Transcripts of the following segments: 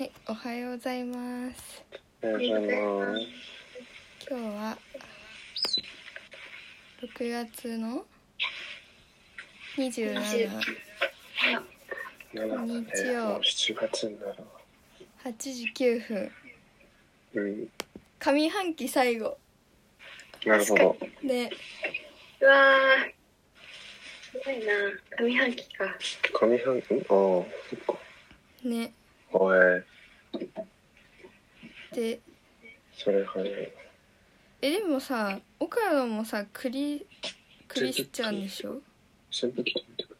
はい、おはようございます。おはようございます。今日は6月の27、7だね日曜もう7月になるわ。8時9分。うん。上半期最後なるほど。で、うわーすごいな上半期か上半期？ああ、そっか。ね、おえで、それ早い。え、でもさ、岡野もさ、クリ、クリスチャンでしょ？扇風機止めてく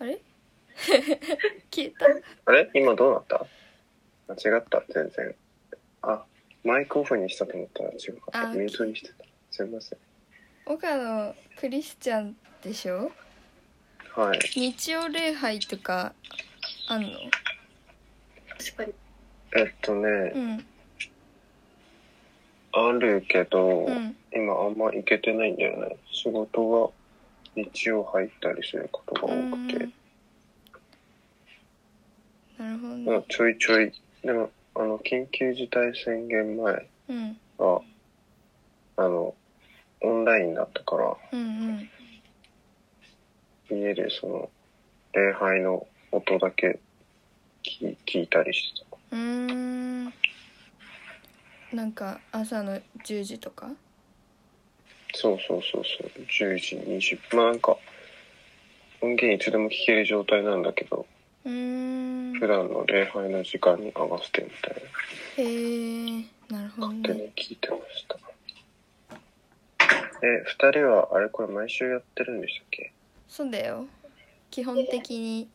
あれ？消えた。あれ？今どうなった？間違った、全然。あ、マイクオフにしたと思ったら違うかった。あミュートにしてた。すいません。岡野クリスチャンでしょ？はい。日曜礼拝とかあんの？確かに。えっとね、うん。あるけど、うん。今あんま行けてないんだよね。仕事が日曜入ったりすることが多くて。なるほどまあね、ちょいちょい、でも、あの、緊急事態宣言前うん。は、あの、オンラインだったから、うんうん家でその、礼拝の音だけ聞聞いたりしてた。うーんなんか朝の10時とか？そうそうそうそう、10時20分。まあなんか、音源いつでも聞ける状態なんだけど、うーん普段の礼拝の時間に合わせてみたいな。へえなるほど勝手ねに聞いてました。え、二人は、あれこれ毎週やってるんでしたっけ？そうだよ基本的に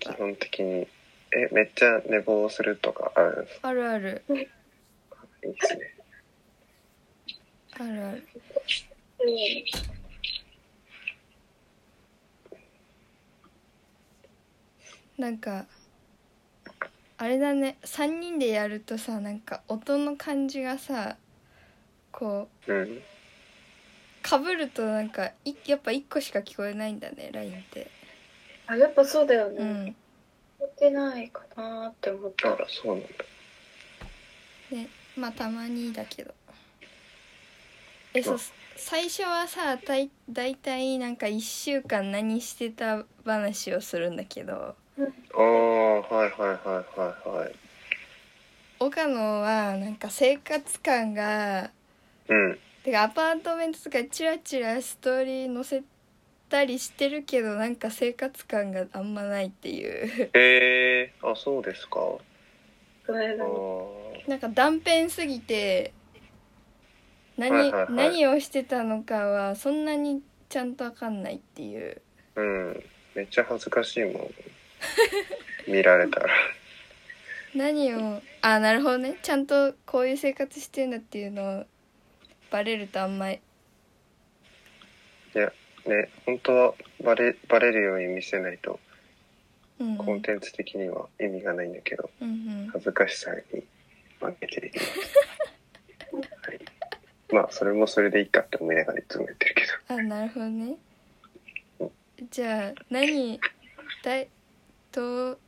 基本的に。え、めっちゃ寝坊するとかあるんですか？あるあるいいですね。あるあるうんなんかあれだね3人でやるとさなんか音の感じがさこううん。かぶるとなんかいやっぱ1個しか聞こえないんだね LINE ってあやっぱそうだよね、聞うんこえてないかなーって思ったあ、そうなんだ。ねまあたまにだけどえそうあ最初はさだいだいたいなんか1週間何してた話をするんだけどああ、はいはいはいはいはい。岡野はなんか生活感がうん。てかアパートメントとかチラチラストーリー載せたりしてるけどなんか生活感があんまないっていうえー、あ、そうですか。なんか断片すぎて何,、はいはいはい何をしてたのかはそんなにちゃんとわかんないっていううん。めっちゃ恥ずかしいもん。見られたら。何をあなるほどねちゃんとこういう生活してんだっていうのをバレるとあんまり。いや、ね、本当はバレ、バレるように見せないと、うんコンテンツ的には意味がないんだけど、うんうん。恥ずかしさに負けている。はい、まあ、それもそれでいいかって思いながらいつも言ってるけど。あなるほどね。じゃあ何だいどう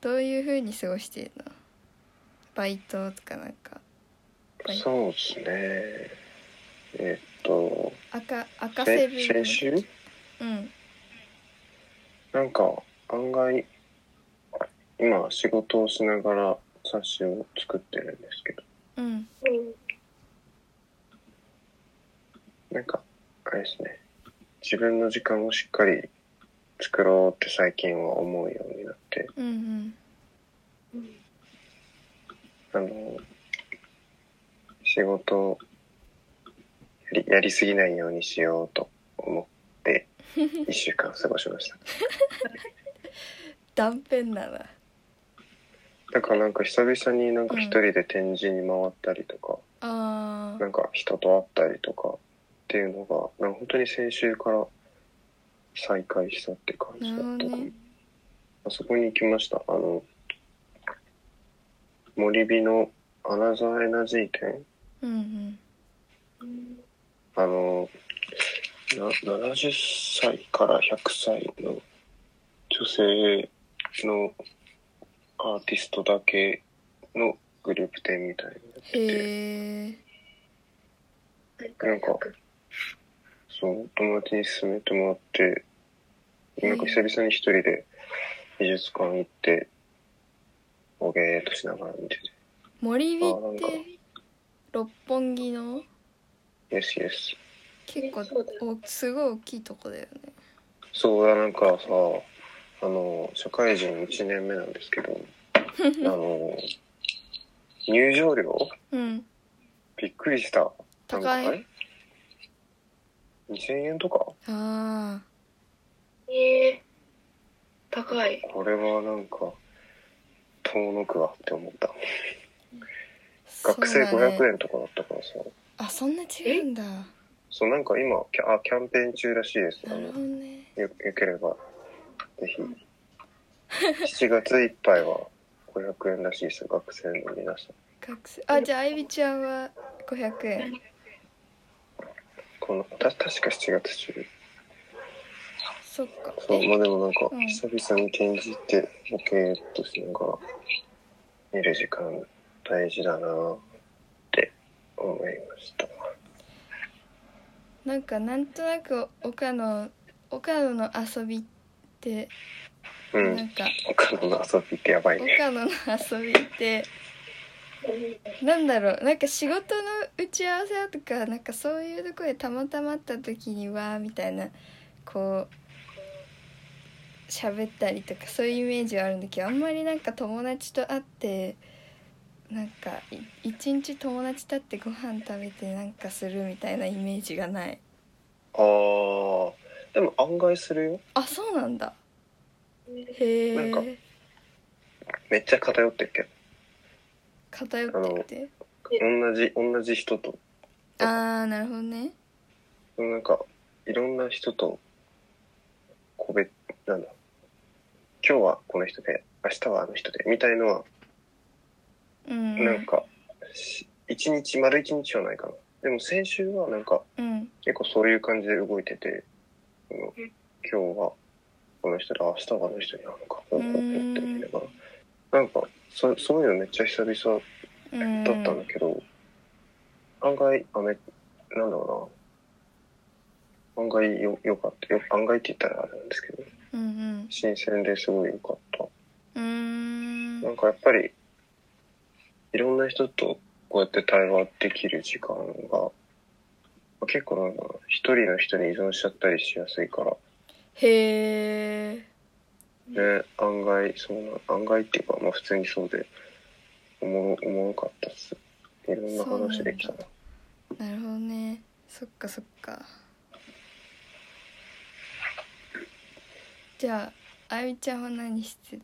どういうふうに過ごしてるの？バイトとかなんかはい。そうですね。えっと、赤赤セせブン先週？うん。なんか案外、今仕事をしながら冊子を作ってるんですけど、うん。うんなんか、あれですね、自分の時間をしっかり作ろうって最近は思うようになって、うんうんうん。あの、仕事をやりやりすぎないようにしようと思って、一週間過ごしました。断片だなだからなんか久々になんか一人で展示に回ったりとか、あーなんか人と会ったりとかっていうのが、なんか本当に先週から再開したって感じだったかも。ねあそこに行きました。あの、森火のアナザーエナジー店うんうん。うんあの、な70歳から100歳の性のアーティストだけのグループ展みたいなのやってて、へえなんかそう、友達に勧めてもらって、なんか久々に一人で美術館行って、おげーっとしながら見てて。森美あなんかって六本木の？結構おすごい大きいとこだよねそうだ、なんかさ、あの、社会人1年目なんですけど、あの、入場料？うんびっくりした。なんか高い？あれ ?2000 円とか？あええ高い。これはなんか、遠のくわって思った。あ学生そうだね500円とかだったからさ。あそんな違うんだそう、なんか今、キャあキャンペーン中らしいです。あなるのほどねよよければ、ぜひ。7月いっぱいは500円らしいですよ、学生の皆さん。学生あじゃああいびちゃんは500円この、た、確か7月中。そっかそう、まあでもなんかう、ん久々に展示って、ボケーっとしながら、見る時間大事だなって思いました。なんかなんとなく岡野岡野の遊びってうなんん。か他の遊びってやばいね。岡野の遊びってなんだろうなんか仕事の打ち合わせとかなんかそういうところでたまたま会った時にはみたいなこう喋ったりとかそういうイメージはあるんだけどあんまりなんか友達と会ってなんかい一日友達と会ってご飯食べてなんかするみたいなイメージがない。あー、でも案外するよ。あそうなんだ。へえなんかめっちゃ偏ってるけ？ど。偏ってて？同じ、同じ人と、ああなるほどね。なんか、いろんな人と、個別、なんだ、今日はこの人で、明日はあの人で、みたいのは、うんなんか、し一日、丸一日はないかな。でも先週はなんか、うん結構そういう感じで動いてて、うん今日はこの人で、明日はあの人に会うのか、ほうほうほうって思いながら、なんか、そそういうのめっちゃ久々うんだったんだけど、案外、あめ、なんだろうな。案外よ、良かった。よ案外って言ったらあれなんですけど、うんうん新鮮ですごい良かった。うーんなんかやっぱり、いろんな人とこうやって対話できる時間が、まあ結構なんだろうな、一人の人に依存しちゃったりしやすいから、へえね、案外、そうな、案外っていうか、まあ普通にそうで、おもろ、おもろかったっす。いろんな話できたな。なるほどね。そっかそっか。じゃああゆみちゃんは何して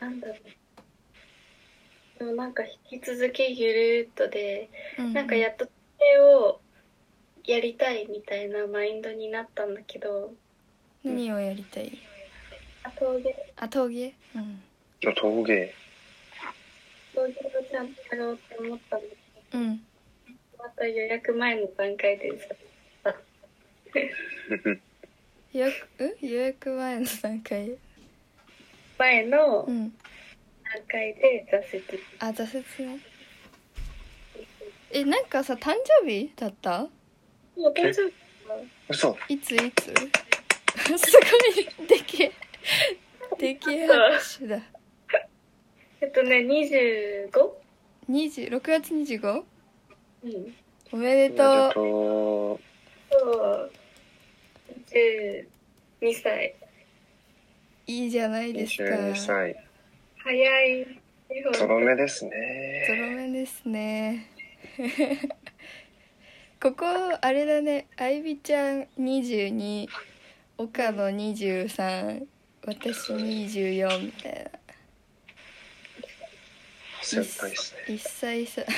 なんだろう。でもなんか引き続きゆるっとで、たなんかやっとそれをやりたいみたいなマインドになったんだけど、何をやりたい？あ陶芸、あ陶芸？うん。あ陶芸。陶芸をちゃんとやろうって思ったんだけうん。ど、また予約前の段階でさ、予約うん？予約前の段階？前の段うん階で挫折。あ挫折ねえなんかさ誕生日だった？もう大丈夫嘘いついつ？すごいでけえでけえ拍手だえっとね、25? 20 6月 25? うん。おめでとうとそう。12歳。いいじゃないですか22歳。早い。ゾロ目ですゾね。ロ目ですね ここあれだねあいびちゃん22岡野23私24みたいな先輩ですね。一歳差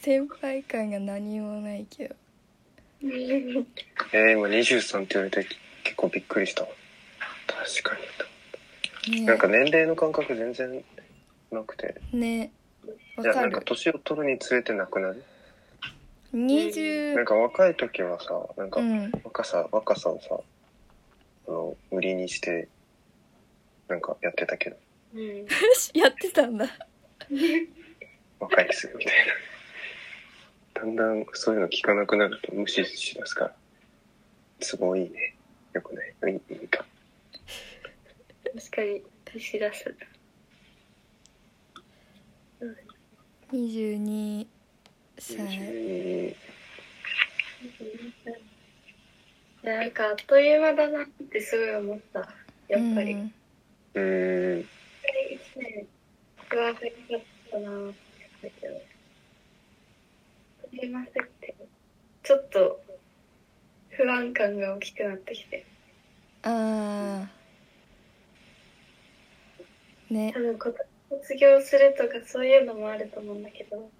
先輩感が何もないけどえー、今23って言われて結構びっくりした。確かに。ねなんか年齢の感覚全然なくて。ねわじゃあかるなんか年を取るにつれてなくなる。20なんか若い時はさ、なんかうん若さ、若さをさ、あの、売りにして、なんかやってたけど、うん。やってたんだ若いっすよ、みたいな。だんだんそういうの聞かなくなると無視しだすから、すごいね。よくないいいいいか。確かに、出し出す。22歳22いやなんかあっという間だなってすごい思った。やっぱり。うん年、不安がかったなけど。すいませんって。ちょっと、不安感が大きくなってきて。ああね多分、卒業するとかそういうのもあると思うんだけど、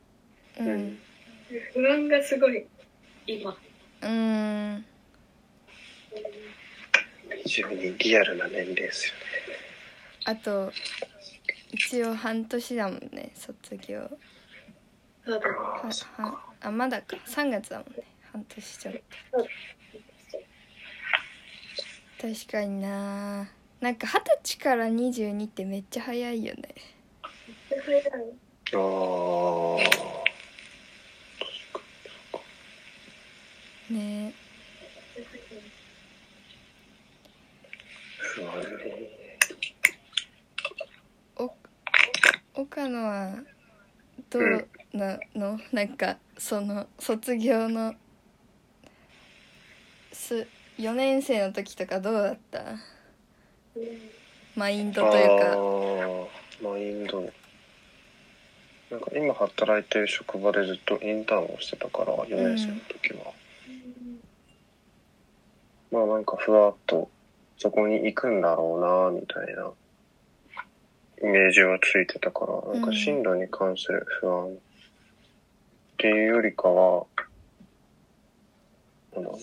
うん不安がすごい、今。うん非常にリアルな年齢ですよね。あと一応半年だもんね卒業あ。あまだか3月だもんね半年ちょっと確かにな。なんか二十歳から22ってめっちゃ早いよね。ああ。ね。お岡野はどうなの、なんかその卒業のす4年生の時とかどうだった？マインドというか。マインド。なんか今働いてる職場でずっとインターンをしてたから4年生の時は、まあなんかふわっとそこに行くんだろうなみたいな。イメージはついてたからなんか進路に関する不安っていうよりかはなんだろう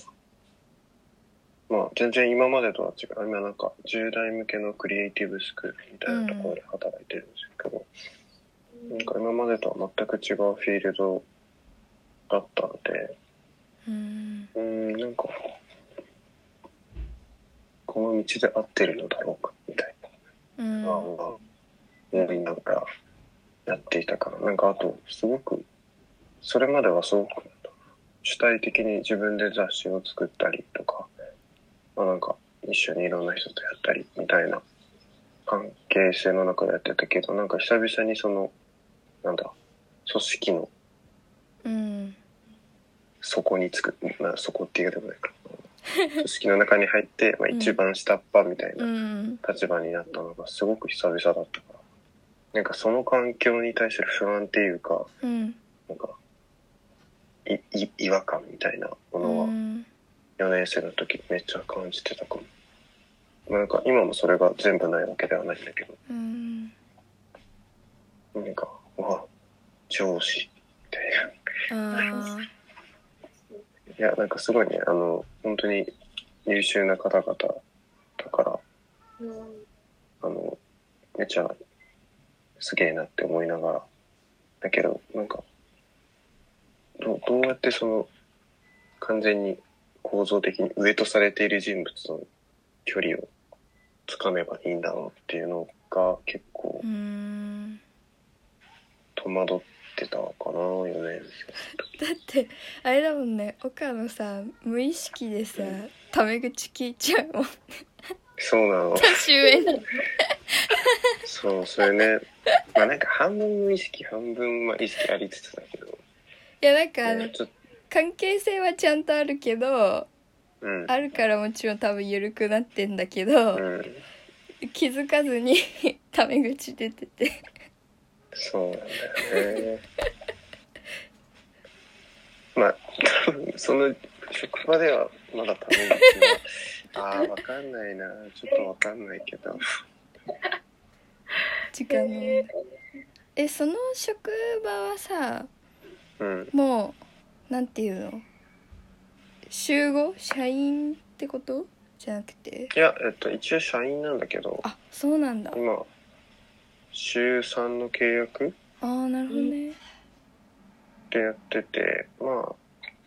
まあ全然今までとは違う。今なんか10代向けのクリエイティブスクールみたいなところで働いてるんですけど、なんか今までとは全く違うフィールドだったのでうん。うーんなんかこの道で合ってるのだろうかみたいうん。な不安が思いながらやっていたから。なんかあとすごくそれまではすごく主体的に自分で雑誌を作ったりとかまあなんか一緒にいろんな人とやったりみたいな関係性の中でやってたけどなんか久々にそのなんだ組織のうん。底につく、まあ、底っていうでもないか。組織の中に入って、まあ、一番下っ端みたいなうん。立場になったのがすごく久々だったからなんかその環境に対する不安っていうかうん。なんかいい違和感みたいなもうのはん4年生の時めっちゃ感じてたかも。まあなんか今もそれが全部ないわけではないんだけどうんなんかうわ上司みたい いやなんかすごいねあの本当に優秀な方々だからうんあの、めっちゃすげえなって思いながら。だけど、なんか、どうどうやってその、完全に構造的に上とされている人物との距離をつかめばいいんだろうっていうのが結構うん戸惑ってたかな、4年だってあれだもんね岡野さ無意識でさタメ口聞いちゃうもんそうなの。年上にそう、それね。まあなんか半分無意識、半分まあ意識ありつつだけど。いやなんかあのねちょっと、関係性はちゃんとあるけどうん。あるからもちろん多分緩くなってんだけど、うん。気づかずに タメ口出ててそうなんだよね。まあ、多 分その職場ではまだため口は、ああ、わかんないな。ちょっとわかんないけど。時間のえその職場はさうん。もうなんていうの？集合？社員ってこと？じゃなくて？いや、えっと、一応社員なんだけど、あそうなんだ。今、週3の契約？ああなるほどね。でやってて、まあ、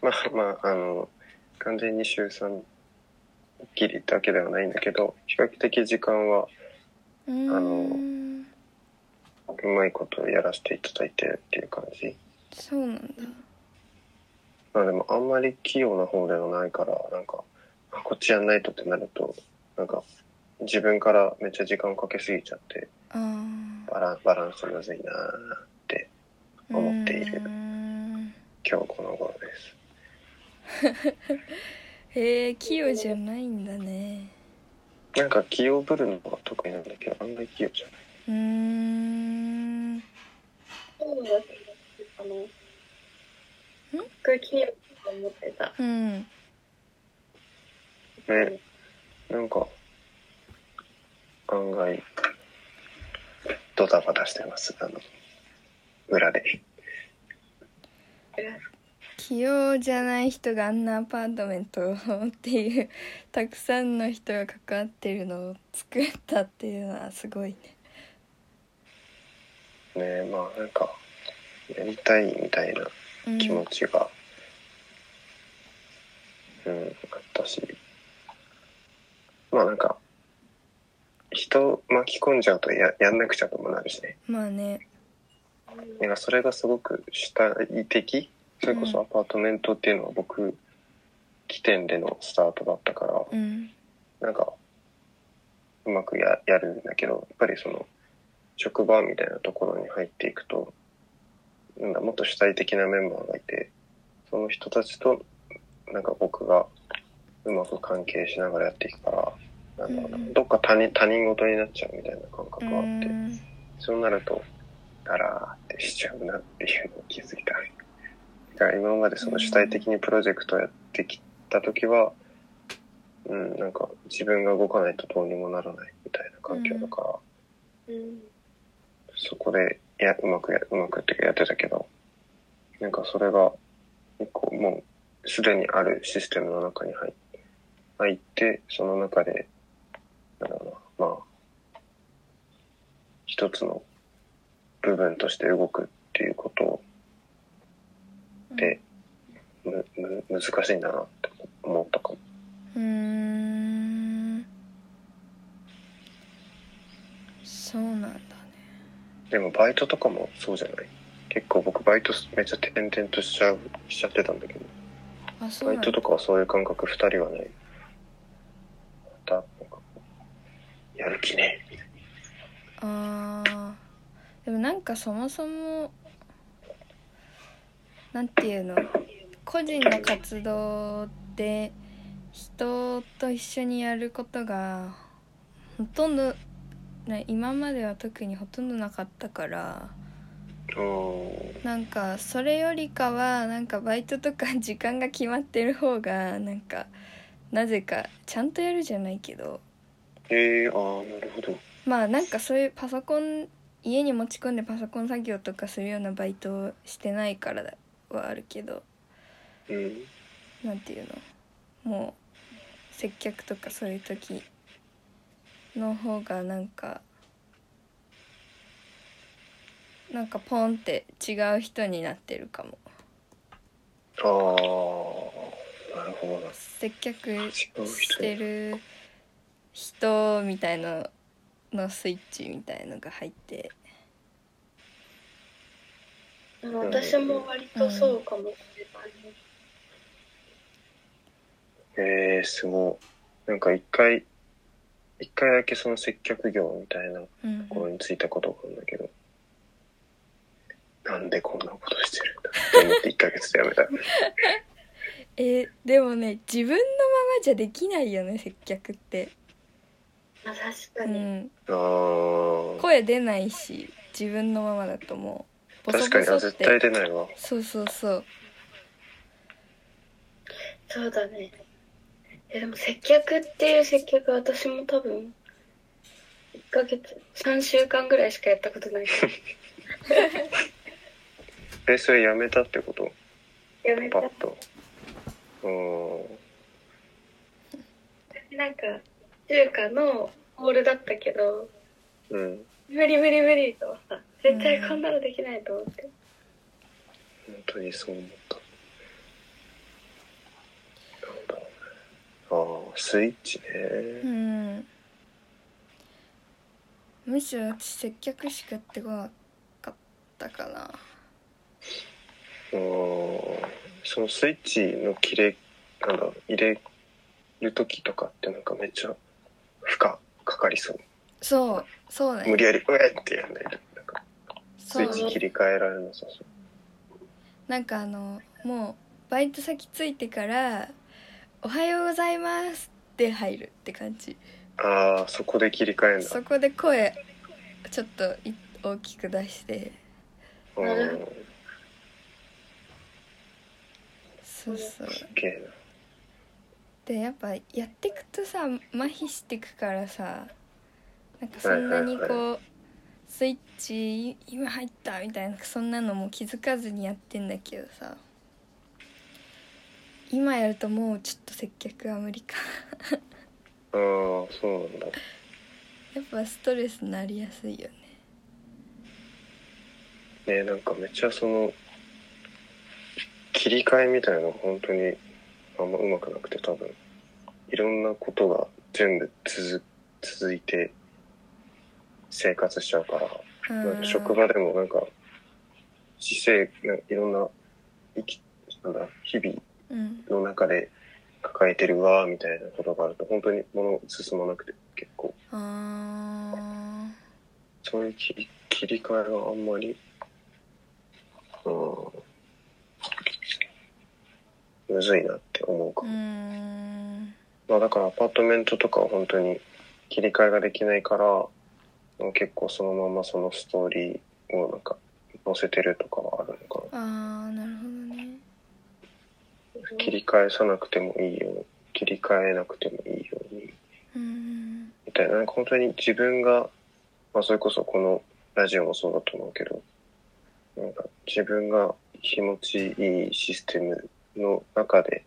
まあまあ、あの、完全に週3きりだけではないんだけど、比較的時間はあんうまいことやらせていただいてるっていう感じ。そうなんだまあでもあんまり器用な方ではないから、なんか、あこっちやんないとってなると、なんか、自分からめっちゃ時間かけすぎちゃって、バランバランスむずいなーって思っている。今日この頃です。へえ器用じゃないんだね。なんか器用ぶるのが得意なんだけど、あんまり器用じゃない。うーんこれ金曜日と思ってた。うんね、なんか、案外、ドタバタしてます、あの、裏で。器用じゃない人があんなアパートメントっていうたくさんの人が関わってるのを作ったっていうのはすごいねねまあなんか、やりたいみたいなうん気持ちが、うん、あったし、まあなんか、人巻き込んじゃうとややんなくちゃともなるしね。まあね。なんかそれがすごく主体的それこそアパートメントっていうのは僕起点でのスタートだったから、うん。なんかうまくややるんだけどやっぱりその職場みたいなところに入っていくとなんだもっと主体的なメンバーがいてその人たちとなんか僕がうまく関係しながらやっていくからなんだろうな、うんどっか他人他人事になっちゃうみたいな感覚うがあって。んそうなると、だらーってしちゃうなっていうのを気づいた。だから今までその主体的にプロジェクトやってきた時は、うん、なんか自分が動かないとどうにもならないみたいな環境だから、うん。そこでやうまくや、うまくってやってたけど、なんかそれが、一個もうすでにあるシステムの中に入入って、その中で、なんだろうな、まあ、一つの部分として動くっていうことで、む、む、難しいんだなって思ったかも。うん。そうなんだ。でもバイトとかもそうじゃない？結構僕バイトめっちゃ転々としちゃう、しちゃってたんだけど、あそうバイトとかはそういう感覚二人はない。また、なんかこう、やる気ね。あー。でもなんかそもそもなんていうの？個人の活動で人と一緒にやることがほとんど、ね、今までは特にほとんどなかったからうん。なんかそれよりかはなんかバイトとか時間が決まってる方がなんかなぜかちゃんとやるじゃないけどええー、ああ、なるほど。まあなんかそういうパソコン家に持ち込んでパソコン作業とかするようなバイトをしてないからだはあるけどうん。なんていうの？もう接客とかそういう時の方がなんかなんかポンって違う人になってるかもああ、なるほどな。接客してる人みたいののスイッチみたいのが入って私も割とそうかもしれない。ええー、すごい。なんか一回、一回だけその接客業みたいなとうんころについたことがあるんだけど、なんでこんなことしてるんだって思って1ヶ月でやめた。えーでもね自分のままじゃできないよね接客って、まあ確かに。うん、ああ。声出ないし自分のままだともうボソ確かに、あ、ボソって絶対出ないわ。そうそうそうそうだね。え、でも接客っていう接客私も多分、1ヶ月、3週間ぐらいしかやったことない。え、それやめたってこと？やめたパッ。と。うーん。なんか、中華のホールだったけど、うん。無理無理無理とはさ、絶対こんなのできないと思って。本当にそう思った。スイッチうね。んむしろ私接客しかやってこなかったかなうん。そのスイッチの切れ、なんだ、入れる時とかってなんかめっちゃ負荷かかりそう。そうそうね無理やり、うえってやんないと。なんかスイッチ切り替えられなさそう。なんかあのもうバイト先着いてから「おはようございます」って入るって感じ。ああ、そこで切り替えんだ。そこで声ちょっとい大きく出して。うん。なるそうそう。すげえでやっぱやってくとさ麻痺してくからさなんかそんなにこう、はいはいスイッチい今入ったみたいなそんなのも気づかずにやってんだけどさ今やるともうちょっと接客は無理かな。ああ、そうなんだ。やっぱストレスなりやすいよねねなんかめっちゃその切り替えみたいなのが本当にあんまうまくなくて多分いろんなことが全部続続いて生活しちゃうから、職場でもなんか姿勢いろんな生きなんだ日々うんの中で抱えてるわみたいなことがあると本当に物進まなくて結構。あそういう切り切り替えがあんまり、うん、むずいなって思うかーうーん。まあだからアパートメントとかは本当に切り替えができないから、結構そのままそのストーリーをなんか載せてるとかはあるのかあーなるほどね。な。切り返さなくてもいいように、切り替えなくてもいいように、みたいな。なんか本当に自分が、まあそれこそこのラジオもそうだと思うけど、なんか自分が気持ちいいシステムの中で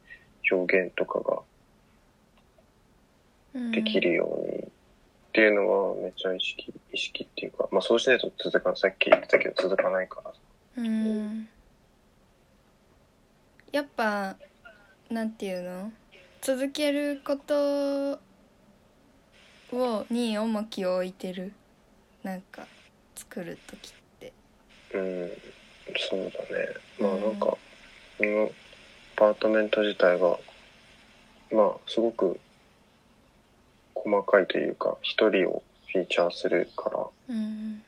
表現とかができるようにっていうのはめっちゃ意識、意識っていうか、まあそうしないと続かない、さっき言ってたけど続かないから。うんやっぱなんていうの？続けることをに重きを置いてる。なんか作る時って。うん、そうだね。まあなんか、このアパートメント自体が、まあすごく細かいというか、一人をフィーチャーするから、うん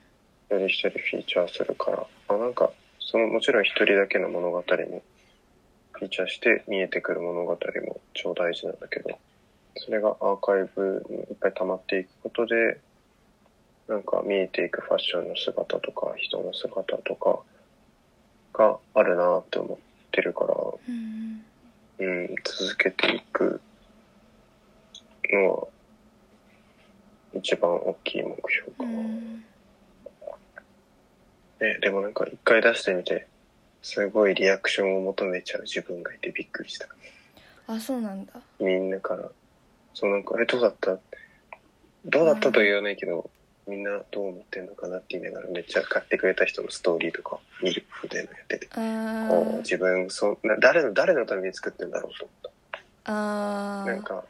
より一人フィーチャーするから、まあなんか、そのもちろん一人だけの物語もフィーチャーして見えてくる物語も超大事なんだけど、それがアーカイブにいっぱい溜まっていくことで、なんか見えていくファッションの姿とか人の姿とかがあるなって思ってるから、うん。うん、続けていくのは一番大きい目標うかな。ん。ね、でもなんか一回出してみて、すごいリアクションを求めちゃう自分がいてびっくりした。あそうなんだみんなから。そうなんか、え、どうだった？どうだったとは言わないけど、みんなどう思ってんのかなって言いながらめっちゃ買ってくれた人のストーリーとか見るみたいなのやってて。あこうー自分、そんな、誰の、誰のために作ってんだろうと思っあた。なんか、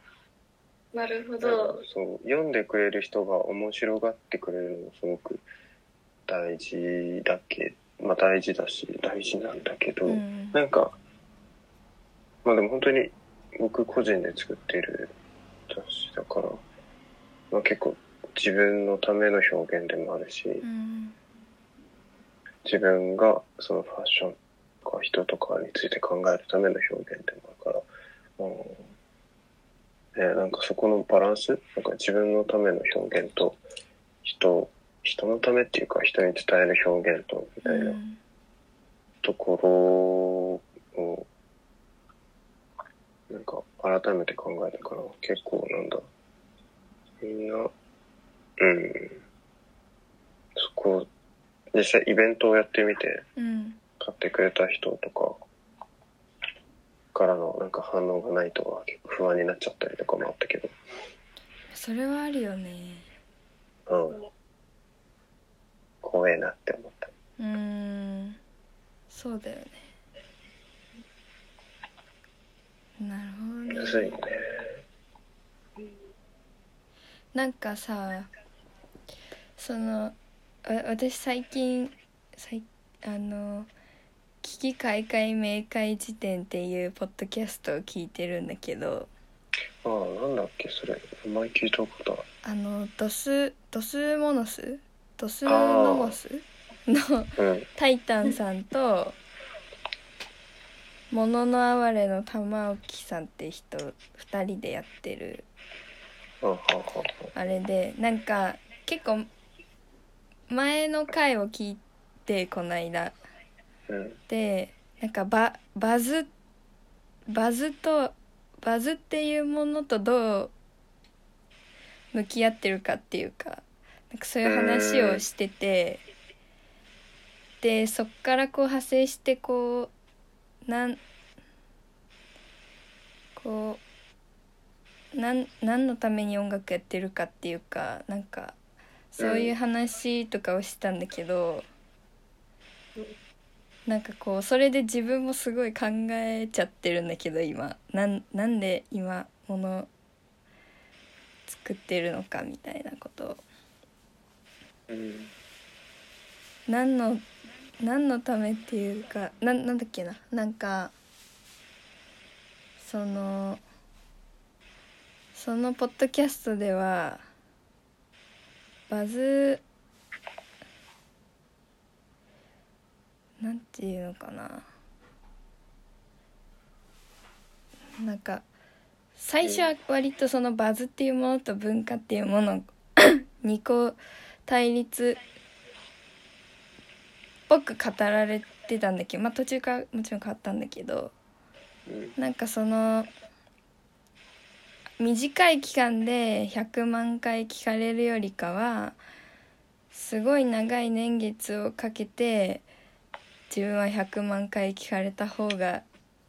なるほどか。そう、読んでくれる人が面白がってくれるのもすごく大事だけ、まあ大事だし、大事なんだけど、うん。なんか、まあでも本当に僕個人で作っている雑誌だから、まあ結構自分のための表現でもあるし、うん。自分がそのファッションとか人とかについて考えるための表現でもあるから、うん。ね、なんかそこのバランス、なんか自分のための表現と人、人のためっていうか人に伝える表現とみたいな。うんところを、なんか改めて考えたから、結構なんだ、みんな、うん、そこ、実際イベントをやってみて、うん買ってくれた人とかからのなんか反応がないとか結構不安になっちゃったりとかもあったけど、それはあるよね。うん。怖えなって思った。うんそうだよねなるほどねね。なんかさそのあ私最近最あの「危機開会明快辞典」っていうポッドキャストを聞いてるんだけどああ、なんだっけ、それ。名前聞いたこと。あのドスドスモノスドスノモスのうん。タイタンさんと「もののあわれ」の玉置さんって人2人でやってる。あれでなんか結構前の回を聞いてこの間。うん。でなんかババズバズとバズっていうものとどう向き合ってるかっていうかなんかそういう話をしててでそっからこう派生してこうなんこうなん何のために音楽やってるかっていうかなんかそういう話とかをしてたんだけど、なんかこうそれで自分もすごい考えちゃってるんだけど今。なんなんで今もの作ってるのかみたいなことを。うん。何の何のためっていうかななんだっけななんかそのそのポッドキャストではバズなんていうのかななんか最初は割とそのバズっていうものと文化っていうもの 二個対立っぽく語られてたんだけどまあ途中からもちろん変わったんだけどうん。なんかその短い期間で100万回聞かれるよりかはすごい長い年月をかけて自分は100万回聞かれた方が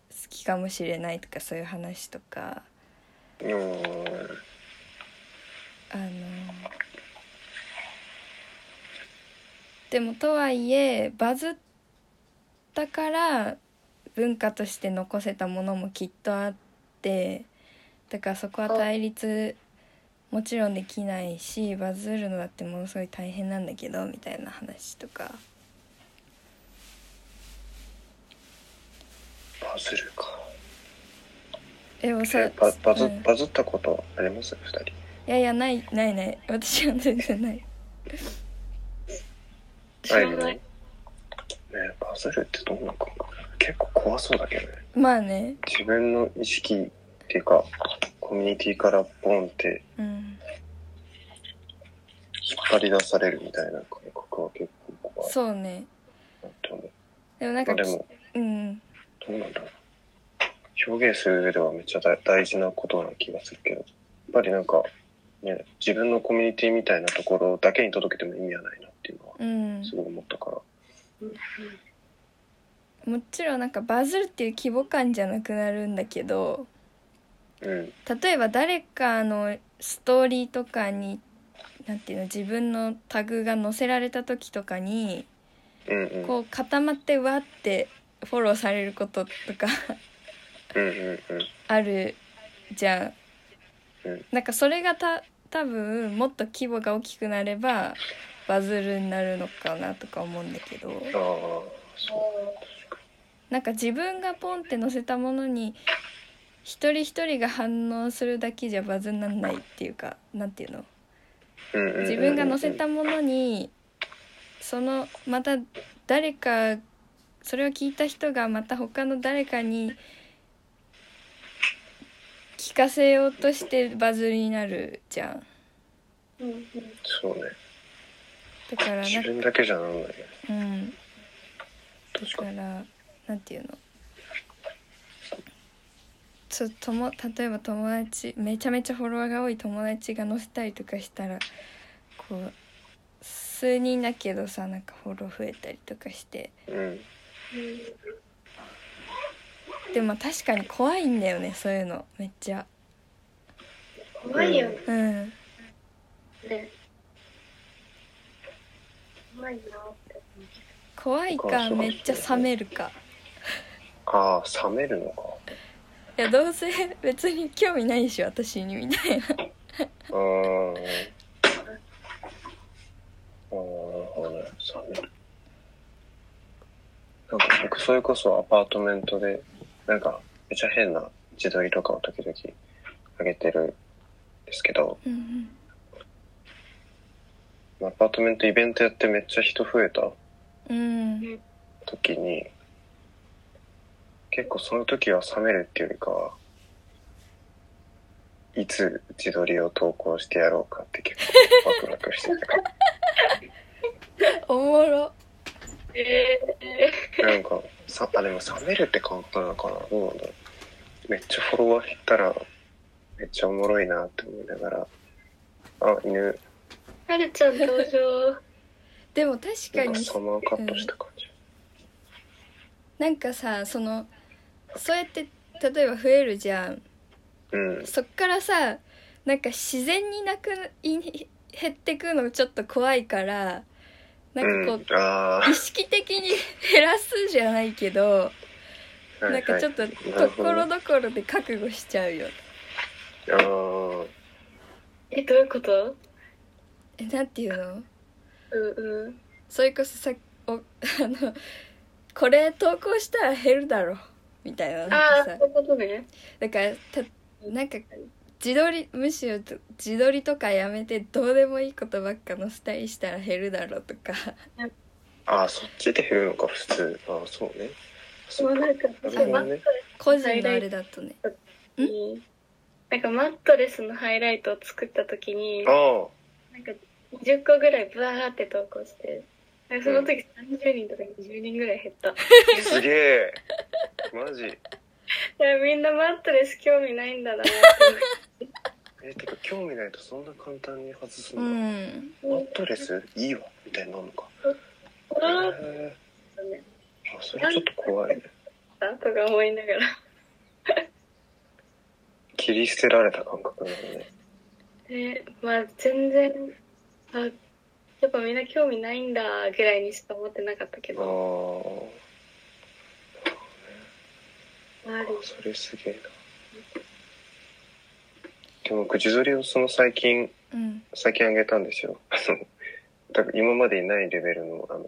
好きかもしれないとかそういう話とかうん。あのでもとはいえバズったから文化として残せたものもきっとあってだからそこは対立もちろんできないしバズるのだってものすごい大変なんだけどみたいな話とか。バズるか。でもさえババズ、うん。バズったことあります？二人。いやいやないないない。私は全然ない知らない。ねバズるってどんなか結構怖そうだけどね。まあね自分の意識っていうか、コミュニティからボンってうん引っ張り出されるみたいな感覚は結構怖いそうね。でもなんかまあでも、うんどうなんだろう。表現する上ではめっちゃ大大事なことな気がするけど、やっぱりなんか、ね、自分のコミュニティみたいなところだけに届けても意味はないなはうんすごい思ったから。もちろんなんかバズるっていう規模感じゃなくなるんだけどうん。例えば誰かのストーリーとかになんていうの自分のタグが載せられた時とかにうんうん。こう固まってわってフォローされることとかうんうんうん。あるじゃん。うんなんかそれがた多分もっと規模が大きくなればバズるになるのかなとか思うんだけど。ああ、そう。なんか自分がポンって載せたものに一人一人が反応するだけじゃバズんなんないっていうかなんていうの？自分が載せたものにそのまた誰かそれを聞いた人がまた他の誰かに聞かせようとしてバズりになるじゃん。うんうん。そうね。だからな自分だけじゃなん。うんだ確からなんていうの？つとも例えば友達めちゃめちゃフォロワーが多い友達が載せたりとかしたらこう数人だけどさなんかフォロー増えたりとかしてうん。でも確かに怖いんだよねそういうのめっちゃ怖いよね。うんね怖いなって思怖いかめっちゃ冷めるかああ、冷めるのか。いやどうせ別に興味ないでしょ私にみたいなあーあー、なるほどね。そうね。なんか僕それこそアパートメントで、なんかめちゃ変な自撮りとかを時々上げてるんですけど、うんアパートメントイベントやってめっちゃ人増えたうんうん時に、結構その時は冷めるっていうよりかは、いつ自撮りを投稿してやろうかって結構ワクワクしてたから。おもろえなんか、さ、あ、でも冷めるって感覚なのかなどうなんだろう。めっちゃフォロワー減ったら、めっちゃおもろいなって思いながら、あ、犬、ー、はるちゃん登場。でも確かにサマーカットした感じ。なんかさそのそうやって例えば増えるじゃん。うん。そっからさなんか自然になくい減ってくのちょっと怖いからなんかこう、うん、ああ意識的に減らすじゃないけど、ー、なんかちょっとところどころで覚悟しちゃうよ。なるほえ、どういうこと？えなんていうの？うんうん。それこそさおあのこれ投稿したら減るだろみたいななんああ、かさそういうことね。だからたなんか自撮りむしろ自撮りとかやめてどうでもいいことばっか載せたりしたら減るだろうとかど。ああ、そっちで減るのか、普通。ああ、そうね。もうなんか、なるほどね。個人のあれだとねになんかマットレスのハイライトを作った時に、あなんか20個ぐらいブワーって投稿して、その時30人とか20人ぐらい減った。あ、すげえ。マジ。いやみんなマットレス興味ないんだなって え、てか興味ないとそんな簡単に外すうんマットレス？いいわ、みたいになるのか。思って。へえあ、それちょっと怖いね。とか思いながら。切り捨てられた感覚なのね。で、まあ全然、あ、やっぱみんな興味ないんだぐらいにしか思ってなかったけあど、あ。あるそれすげえな。でも、口撮りをその最近、うん最近あげたんですよ。あの、多分今までにないレベルの、あの、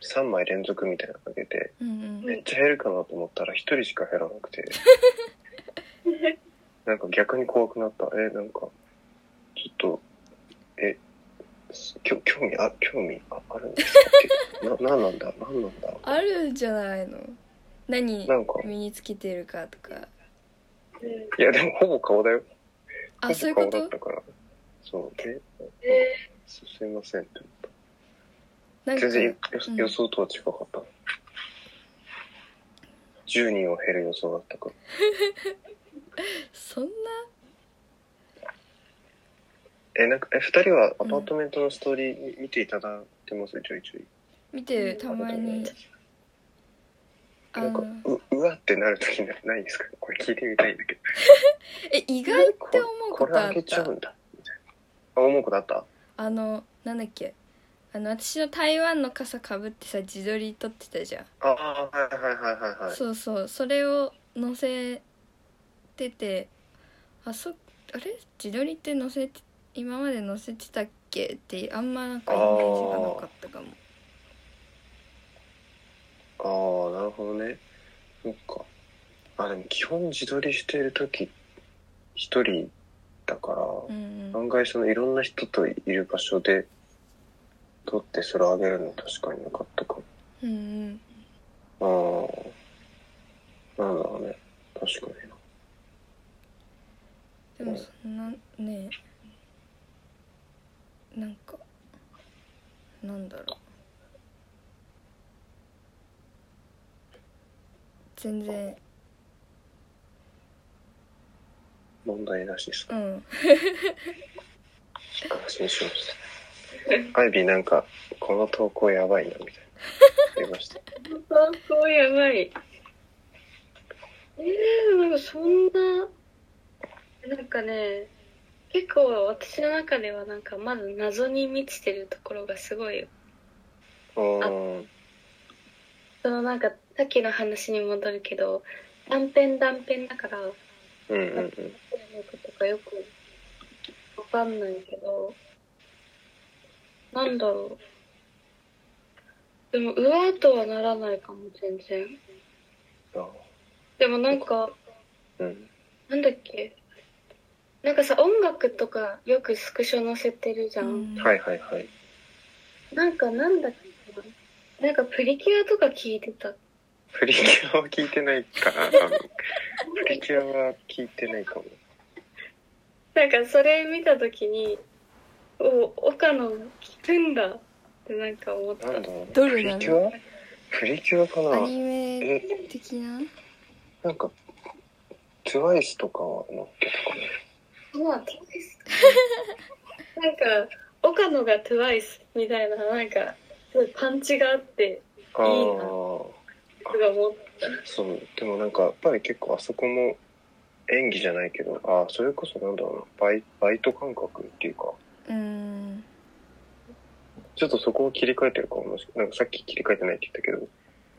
3枚連続みたいなのあげて、うんめっちゃ減るかなと思ったら1人しか減らなくて、なんか逆に怖くなった。え、なんか、ちょっと、え、きょ興味あ、興味ああるんですか？な、なんなんだ？なんなんだ？あるんじゃないの？何なんか身につけてるかとかうんいや、でもほぼ顔だよ。あそういうこほぼ顔だっとたから。そう。で、えすすいませんって思った。全然予うん予想とは違かった。10人は減る予想だったから。そんな？え、なんか、え、二人はアパートメントのストーリー見ていただいてます、ちょいちょい。見てるたまに。あなんかー、う、うわってなるときなないですか？これ聞いてみたいんだけど。え意外って思うこことあっれあげちゃたうんだ？みたいな。あ、思うことあった？あのなんだっけ？あの私の台湾の傘かぶってさ自撮り撮ってたじゃん、ああ、はいはいはいはいはい。そうそう。それを載せててあそあれ？自撮りって載せて今まで載せてたっけ？ってあんまなんかイメージがなかったかもああ、なるほどね。そっか。あ、でも基本自撮りしてるとき、一人だから、うんうん案外そのいろんな人といる場所で撮ってそれをあげるの確かになかったかうんうんも。ああ。なんだろうね。確かにな。でもそんなねなんかなんだろう全然問題なしですかうん安心しました。アイビーなんか、この投稿やばいな、みたいな。言いました。ー、投稿やばい。えー、なんかそんな、なんかね、結構私の中ではなんかまず謎に満ちてるところがすごい、おー。そのなんかさっきの話に戻るけど、断片断片だから、うんうんうん。とかよくかんないけど、なんだろう。でも、うわーとはならないかも、全然。あでもなんか、うん。なんだっけ？なんかさ、音楽とかよくスクショ載せてるじゃん。うんはいはいはい。なんかなんだっけな。なんかプリキュアとか聞いてた。プリキュアは聞いてないかな、多分。プリキュアは聞いてないかも。なんかそれ見たときに、お、岡野聞くんだってなんか思った。なんだ？ろう？プリキュア？プリキュアかアなニメえ、的な？なんか、TWICE とかは乗っけたかまあ、そうです。なんか、岡野が TWICE みたいな、なんか、すごいパンチがあって、いいな思っそう。でもなんか、やっぱり結構あそこも演技じゃないけど、ああ、それこそなんだろうな、バイバイト感覚っていうか、うん。ちょっとそこを切り替えてるかもしなんかさっき切り替えてないって言ったけど、やっ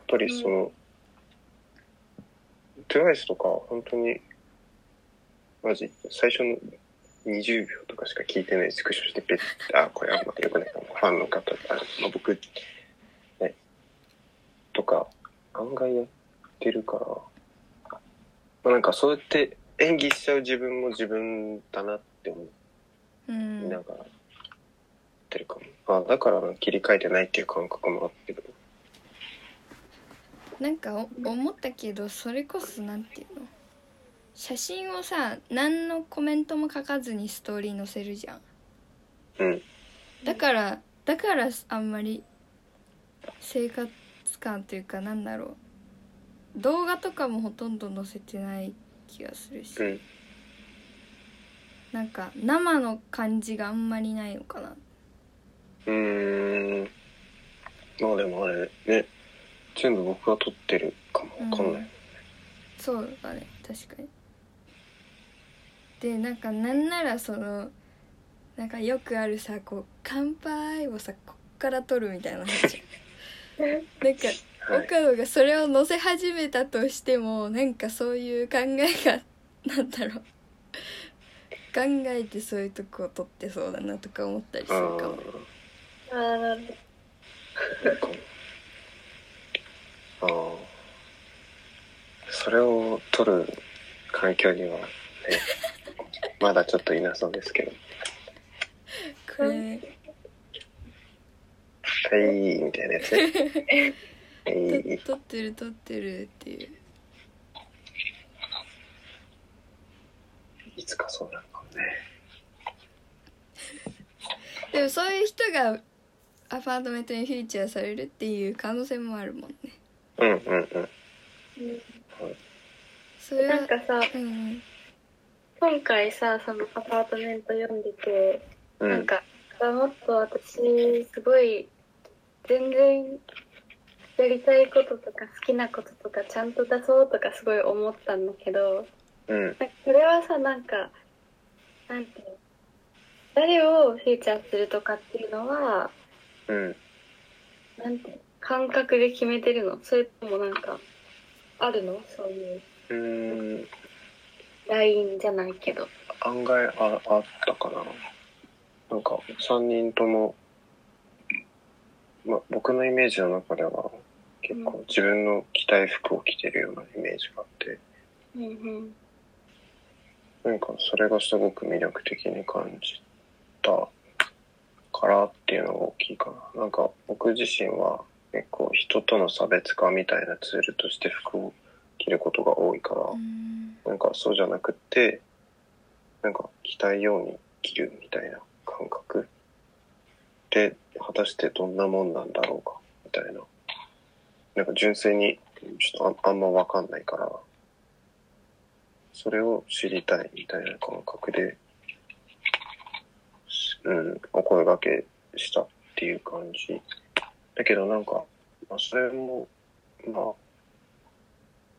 ぱりその、TWICE とか本当に、マジ、最初の20秒とかしか聞いてないスクショしてペッあ、これあんま良くないかも。ファンの方、あまあ、僕、ね、とか、案外やってるから、まあ、なんかそうやって演技しちゃう自分も自分だなって思うんいながらやってるかも。あ、だから切り替えてないっていう感覚もあってる。なんか思ったけどそれこそなんていうの？写真をさ何のコメントも書かずにストーリー載せるじゃんうん。だからだからあんまり生活感というかなんだろう動画とかもほとんど載せてない気がするし、うん。なんか生の感じがあんまりないのかなうーん。まあでもあれね、全部僕が撮ってるかもわかんない。そうだね確かにでなんかなんならそのなんかよくあるさこう「乾杯」をさこっから撮るみたいな話 なんかはい。岡野がそれを載せ始めたとしてもなんかそういう考えがなんだろう考えてそういうとこを撮ってそうだなとか思ったりすあるかもた。あーなるあ。ああ。それを撮る環境にはね、まだちょっといなそうですけど。これはい、みたいなやつね。はい。撮ってる撮ってるっていういつかそうなるかもね。でもそういう人がアパートメントにフィーチャーされるっていう可能性もあるもんねうんうんうん。うんそれはなんかさ、うん今回さ、そのアパートメント読んでて、うん。なんか、もっと私、すごい、全然、やりたいこととか好きなこととかちゃんと出そうとかすごい思ったんだけど、うん。なんかこれはさ、なんか、なんていうの誰をフィーチャーするとかっていうのは、うん。なんて感覚で決めてるの？それともなんか、あるの？そういううーん。ラインじゃないけど。案外ああったかな。なんか、3人とも、ま、僕のイメージの中では、結構自分の着たい服を着てるようなイメージがあって、うんうん。なんかそれがすごく魅力的に感じたからっていうのが大きいかな。なんか僕自身は結構人との差別化みたいなツールとして服を着ることが多いから、うんなんかそうじゃなくって、なんか着たいように着るみたいな感覚で、果たしてどんなもんなんだろうか、みたいな。なんか純粋にちょっとああんまわかんないから、それを知りたいみたいな感覚で、しうん、お声掛けしたっていう感じ。だけどなんか、まあ、それも、まあ、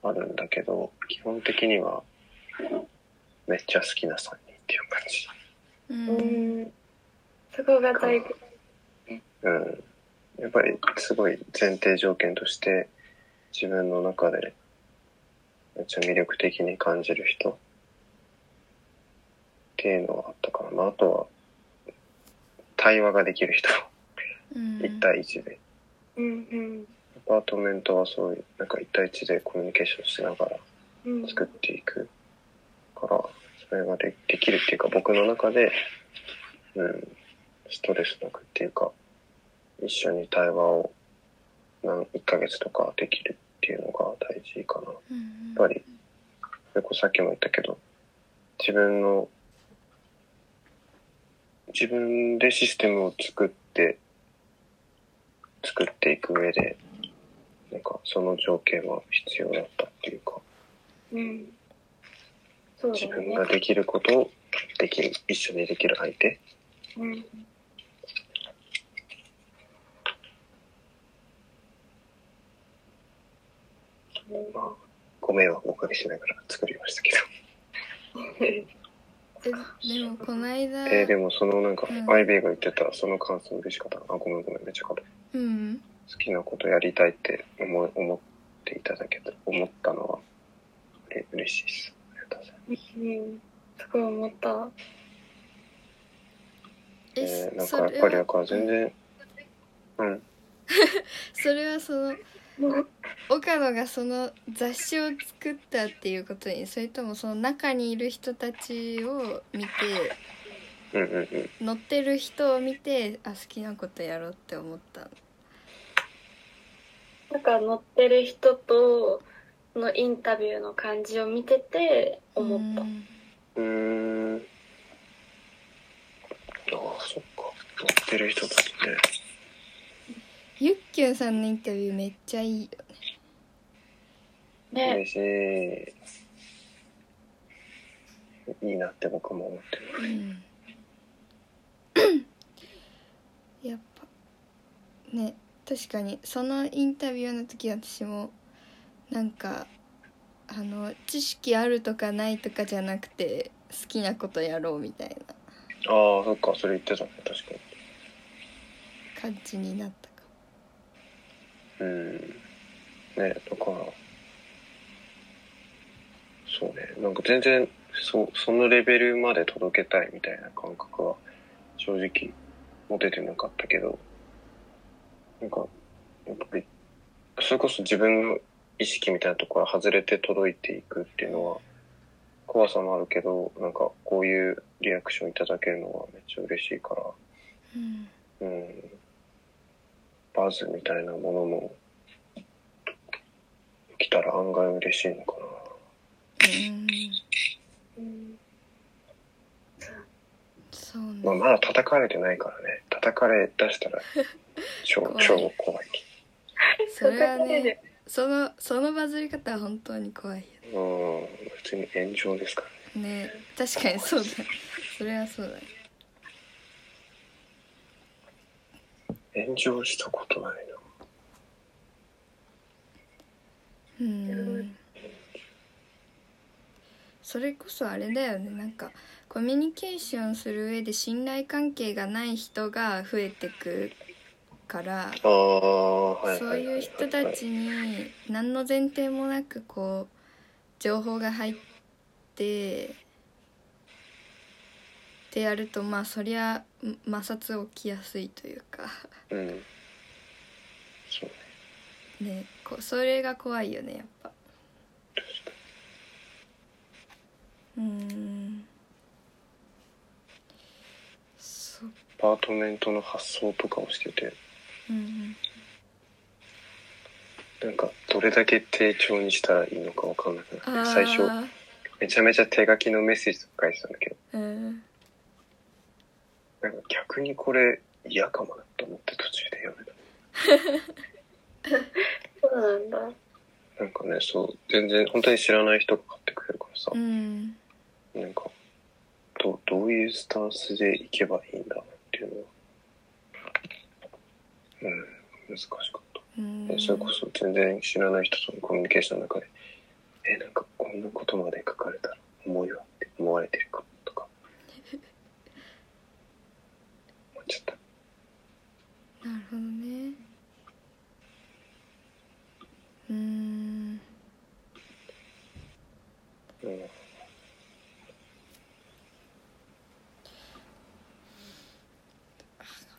あるんだけど、基本的には、めっちゃ好きな3人っていう感じ。ううんん。そこが大事。うん。やっぱりすごい前提条件として自分の中でめっちゃ魅力的に感じる人っていうのはあったから、まあ、あとは、対話ができる人、うん1対1で。うんうんアパートメントはそういう、なんか1対1でコミュニケーションしながらうん作っていくから、それがでできるっていうか、僕の中で、うん、ストレスなくっていうか、一緒に対話を何、1ヶ月とかできるっていうのが大事かな。やっうんぱり、それこそさっきも言ったけど、自分の、自分でシステムを作って、作っていく上で、なんかその条件は必要だったっていうか、うんそうだ自分ができることをできる、一緒にできる相手。うんまあ、ご迷惑をおかけしながら作りましたけど。えでもこの間えーでもそのなんか、うんアイベイが言ってたその感想嬉しかったな。あ、ごめんごめん、めっちゃかる。うん好きなことやりたいって思い思っていただけた、思ったのは、うれ嬉しいです。ありがとうございます。うんすごい思ったええーなんそかやっぱりれはだから全然、うん。それはその岡野がその雑誌を作ったっていうことにそれともその中にいる人たちを見てうんうんうん。乗ってる人を見てあ好きなことやろうって思ったのなんか乗ってる人とのインタビューの感じを見てて思ったうん。ああ、そっか。乗ってる人たちね。ゆっきゅんさんのインタビューめっちゃいいよねね嬉しい。いいなって僕も思ってる。うんやっぱね確かにそのインタビューの時私もなんかあの知識あるとかないとかじゃなくて好きなことやろうみたいなああ、そっか。それ言ってたね。確かに。感じになったかうん。ね、だから、そうね、なんか全然、そそのレベルまで届けたいみたいな感覚は、正直、持ててなかったけど、なんか、やっぱり、それこそ自分の意識みたいなところから外れて届いていくっていうのは、怖さもあるけど、なんかこういうリアクションいただけるのはめっちゃ嬉しいから、うん。うん、バズみたいなものも来たら案外嬉しいのかうんうん。そうね、な。まあ、まだ叩かれてないからね。叩かれ出したら 超怖い超怖い。それはね そのそのバズり方は本当に怖いようん、普通に炎上ですからね。ね確かにそうだそれはそうだね炎上したことないな。うんそれこそあれだよねなんかコミュニケーションする上で信頼関係がない人が増えてくからそうはいう人たちに何の前提もなくこう情報が入ってってやるとまあそりゃ摩擦起きやすいというか。うん。そうね。ねこうそれが怖いよねやっぱ。うんそうに。アパートメントの発想とかをしてて、うんなんかどれだけ丁重にしたらいいのかわかんなくあなって、最初あめちゃめちゃ手書きのメッセージとか書いてたんだけど、うん。なんか逆にこれ嫌かもなと思って途中でやめた。そうなんだ。なんかね、そう、全然本当に知らない人が買ってくれるからさう、ん。なんか、どどういうスタンスでいけばいいんだろうっていうのは、うん、難しかった。それこそ全然知らない人とのコミュニケーションの中で、え、なんかこんなことまで書かれたら重いわって思われてるかもとか、思っちゃった。なるほどね。うんうん、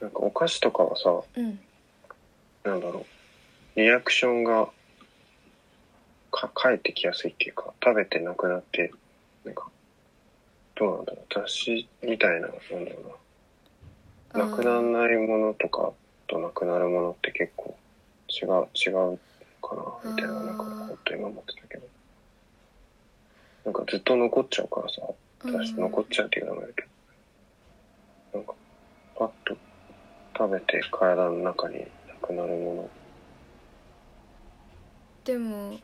なんかお菓子とかはさ、うん。なんだろう、リアクションがか返ってきやすいっていうか、食べてなくなって、なんか、どうなんだろう、雑誌みたいな、なんだろうな、なくならないものとかとなくなるものって結構違う、違うかな、みたいな、なんか、ほんと今思ってたけど。なんかずっと残っちゃうからさ、雑誌残っちゃうっていうのもあるけど、なんか、パッと食べて体の中になくなるもでも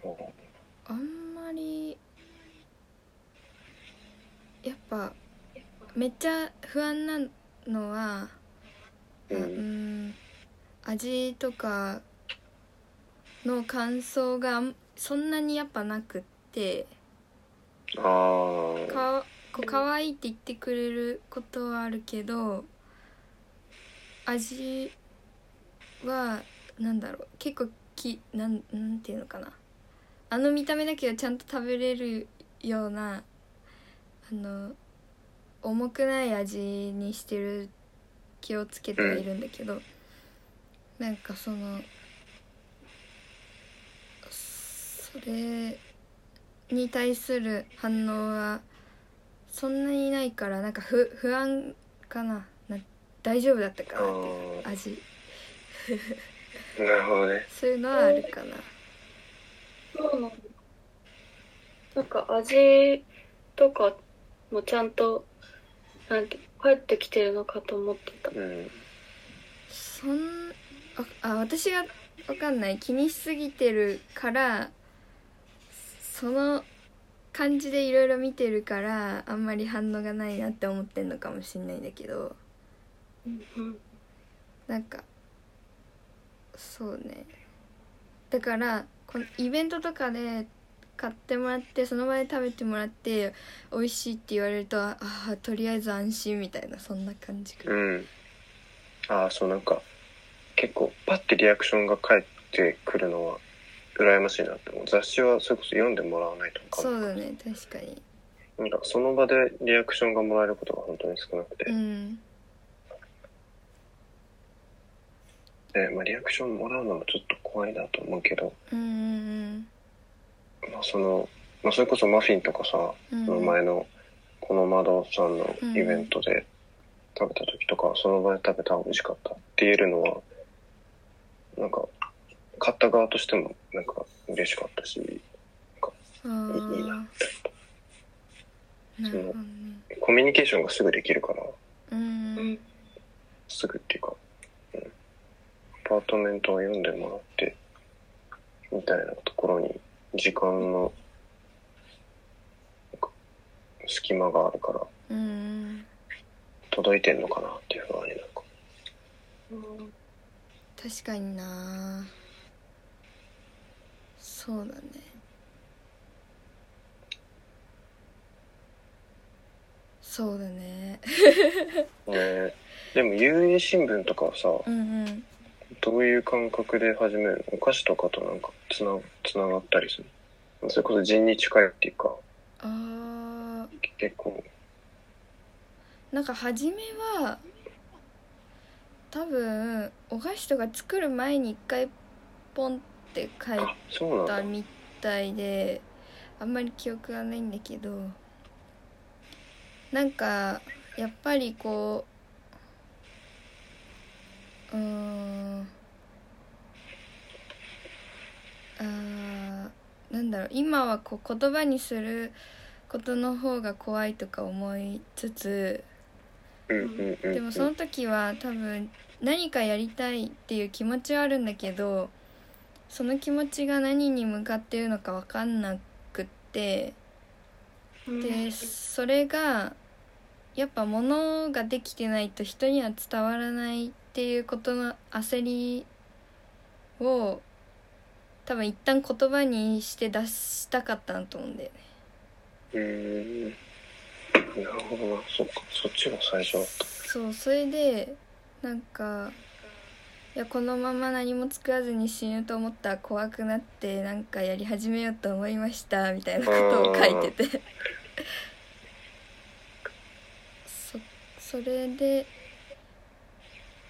あんまりやっぱめっちゃ不安なのは、う、うんん、味とかの感想がそんなにやっぱなくってああ、かこう可愛いって言ってくれることはあるけど味はなんだろう。結構きなんなんていうのかな。あの見た目だけはちゃんと食べれるようなあの重くない味にしてる気をつけてはいるんだけど、なんかそのそれに対する反応はそんなにないからなんか不不安かな。大丈夫だったかあなってー味。なるほどね。そういうのはあるかな。そうなんだ。なんか味とかもちゃんとなんて帰ってきてるのかと思ってた。うん。そんああ私がわかんない。気にしすぎてるからその感じでいろいろ見てるからあんまり反応がないなって思ってんのかもしんないんだけど。うんなんかそうねだからこのイベントとかで買ってもらってその場で食べてもらって美味しいって言われるとああとりあえず安心みたいなそんな感じかうん。ああ、そうなんか、結構パッてリアクションが返ってくるのは羨ましいなって思う。雑誌はそれこそ読んでもらわないと分か。そうだね確かになんかその場でリアクションがもらえることが本当に少なくて。うんで、まあリアクションもらうのもちょっと怖いなと思うけど、うんうんまあその、まあそれこそマフィンとかさ、うん。その前のこの窓さんのイベントで食べた時とか、その場で食べたら美味しかったって言えるのは、なんか、買った側としてもなんか嬉しかったし、あいいいいなあなるほどね。コミュニケーションがすぐできるから、ううんん。すぐっていうか、パートメントを読んでもらって、みたいなところに時間の隙間があるから、うん届いてんのかなっていう不安になるかうん確かにな。そうだね。そうだね。ねでも遊泳新聞とかはさ、うんうんどういう感覚で始めるの？お菓子とかとなんかつなつながったりするそれこそ人に近いっていうか、あー。結構、なんか初めは多分お菓子とか作る前に一回ポンって書い。たみたいであんまり記憶がないんだけど。なんかやっぱりこううーんあーなんだろう今はこう言葉にすることの方が怖いとか思いつつ。でもその時は多分何かやりたいっていう気持ちはあるんだけどその気持ちが何に向かってるのか分かんなくってでそれがやっぱ物ができてないと人には伝わらないっていうことの焦りを多分一旦言葉にして出したかったなと思うんだよね。うーん。なるほどな。そっか。そっちが最初だった。そうそれでなんかいやこのまま何も作らずに死ぬと思ったら怖くなってなんかやり始めようと思いましたみたいなことを書いててそそれで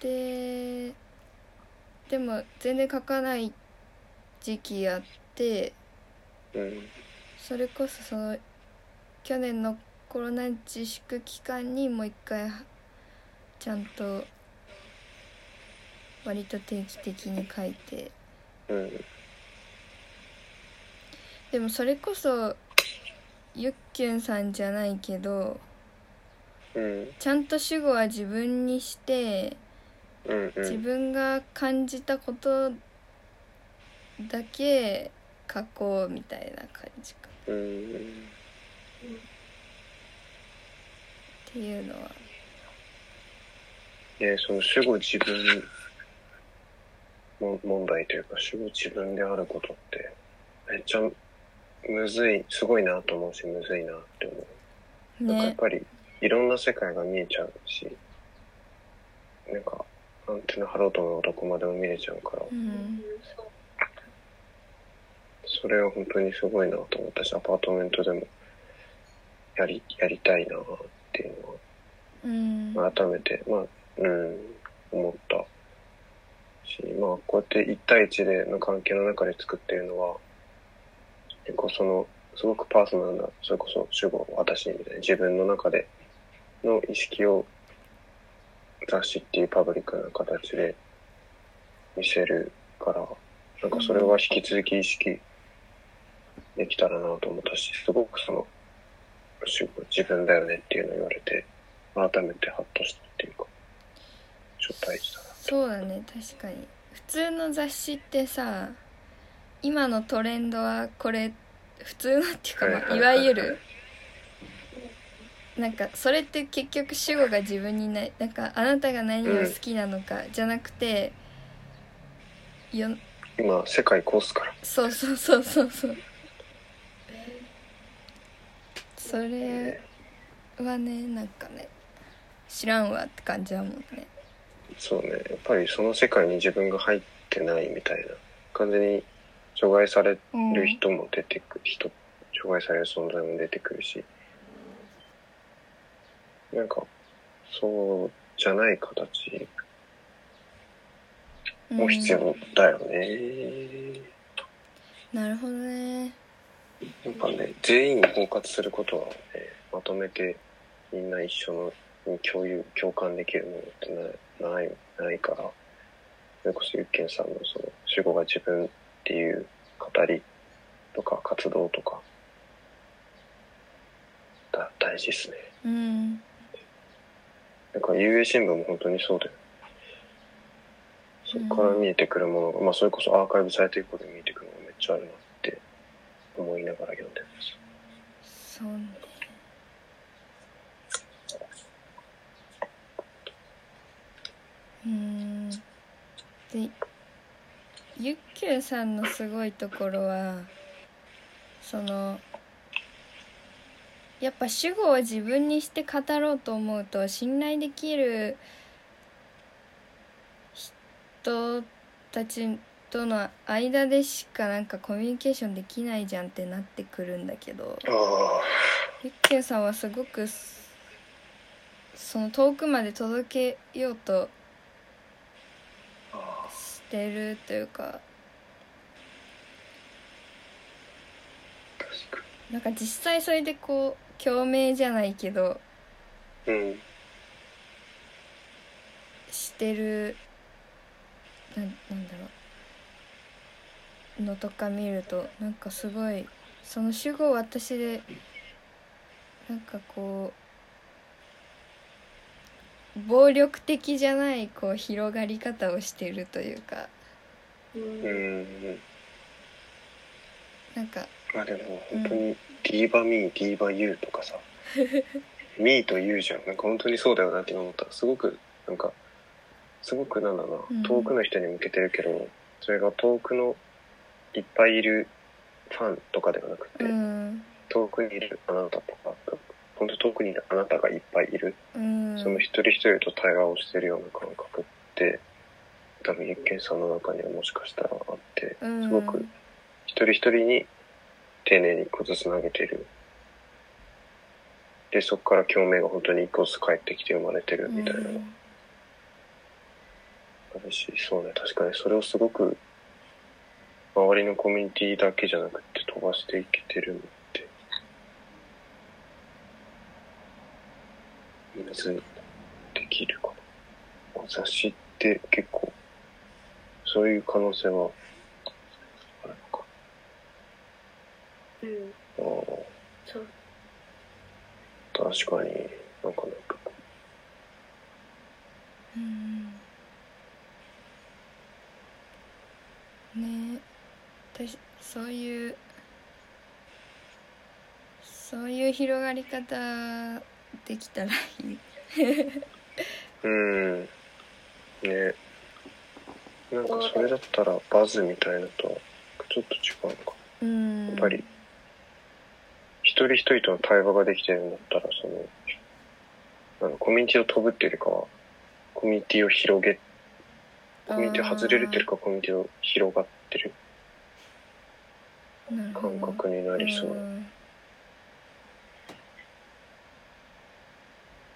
ででも全然書かない時期あってうんそれこそその去年のコロナ自粛期間にもう一回ちゃんと割と定期的に書いて。うんでもそれこそゆっきゅんさんじゃないけどうんちゃんと主語は自分にしてうんうん。自分が感じたことだけ書こうみたいな感じか。うんっていうのは。でその主語自分も問題というか主語自分であることってめっちゃむずいすごいなと思うしむずいなって思う。なんかやっねぱりいろんな世界が見えちゃうしなんかアンテナ張ろうと思うとどこまでも見れちゃうから。うん。そうそれは本当にすごいなと思ったしアパートメントでもやりやりたいなっていううん。のは改めてまあうん思ったしまあこうやって1対1での関係の中で作っているのは結構そのすごくパーソナルなそれこそ主語私みたいな自分の中での意識を雑誌っていうパブリックな形で見せるからなんかそれは引き続き意識できたらなと思ったしすごくその主語自分だよねっていうのを言われて改めてハッとしたっていうかちょっと大事だな。そうだね確かに。普通の雑誌ってさ今のトレンドはこれ普通のっていうか、まあ、いわゆるなんかそれって結局主語が自分にないなんかあなたが何を好きなのかじゃなくてよ今世界コースから。そうそうそうそうそうそれはねなんかね知らんわって感じだもんね。そうね。やっぱりその世界に自分が入ってないみたいな完全に除外されうんる人も出てくる人除外される存在も出てくるし。なんかそうじゃない形も必要だよね、なるほどねやっぱね全員に包括することはねまとめてみんな一緒のに共有共感できるものってなないないからそれこそゆっけんさんのその主語が自分っていう語りとか活動とかだ大事ですね。うん。なんか UA 新聞も本当にそうだよ。そこから見えてくるものが、まあそれこそアーカイブされていくことで見えてくるものがめっちゃあるな思いながら読んでます。そううんでゆっきゅうさんのすごいところはそのやっぱ主語を自分にして語ろうと思うと信頼できる人たちとの間でしかなんかコミュニケーションできないじゃんってなってくるんだけどゆっきゅうさんはすごくすその遠くまで届けようとあしてるというかなんか実際それでこう共鳴じゃないけどにうん。してるなんなんだろうのとか見るとなんかすごいその主語を私でなんかこう暴力的じゃないこう広がり方をしてるというか。うんうんなんかまあでも本当にディーバミー、ディーバユーとかさ、ミーとユーじゃん。なんか本当にそうだよなって今思った。すごく、なんか、すごくなんだろう遠くの人に向けてるけど、それが遠くのいっぱいいるファンとかではなくて、うん。遠くにいるあなたとか、本当遠くにいるあなたがいっぱいいる、うん。その一人一人と対話をしてるような感覚って、多分、一見さんの中にはもしかしたらあって、うん。すごく一人一人に丁寧に一個ずつ投げてる。で、そこから共鳴が本当に一個ずつ返ってきて生まれてるみたいな。ないし、そうね、確かにそれをすごく、周りのコミュニティだけじゃなくて飛ばしていけてるのって、むずい、できるかな。雑誌って結構、そういう可能性は、あるのか。うん。あーそう。確かになんかなんか。うん。ね。え私そういうそういう広がり方できたらいい。うん。ね。なんかそれだったらバズみたいなとはちょっと違うのか。うん。やっぱり一人一人との対話ができてるんだったらそのあのコミュニティを飛ぶっていうよりかはコミュニティを広げコミュニティを外れるっていうよりかはコミュニティを広がってる感覚になりそう。うん。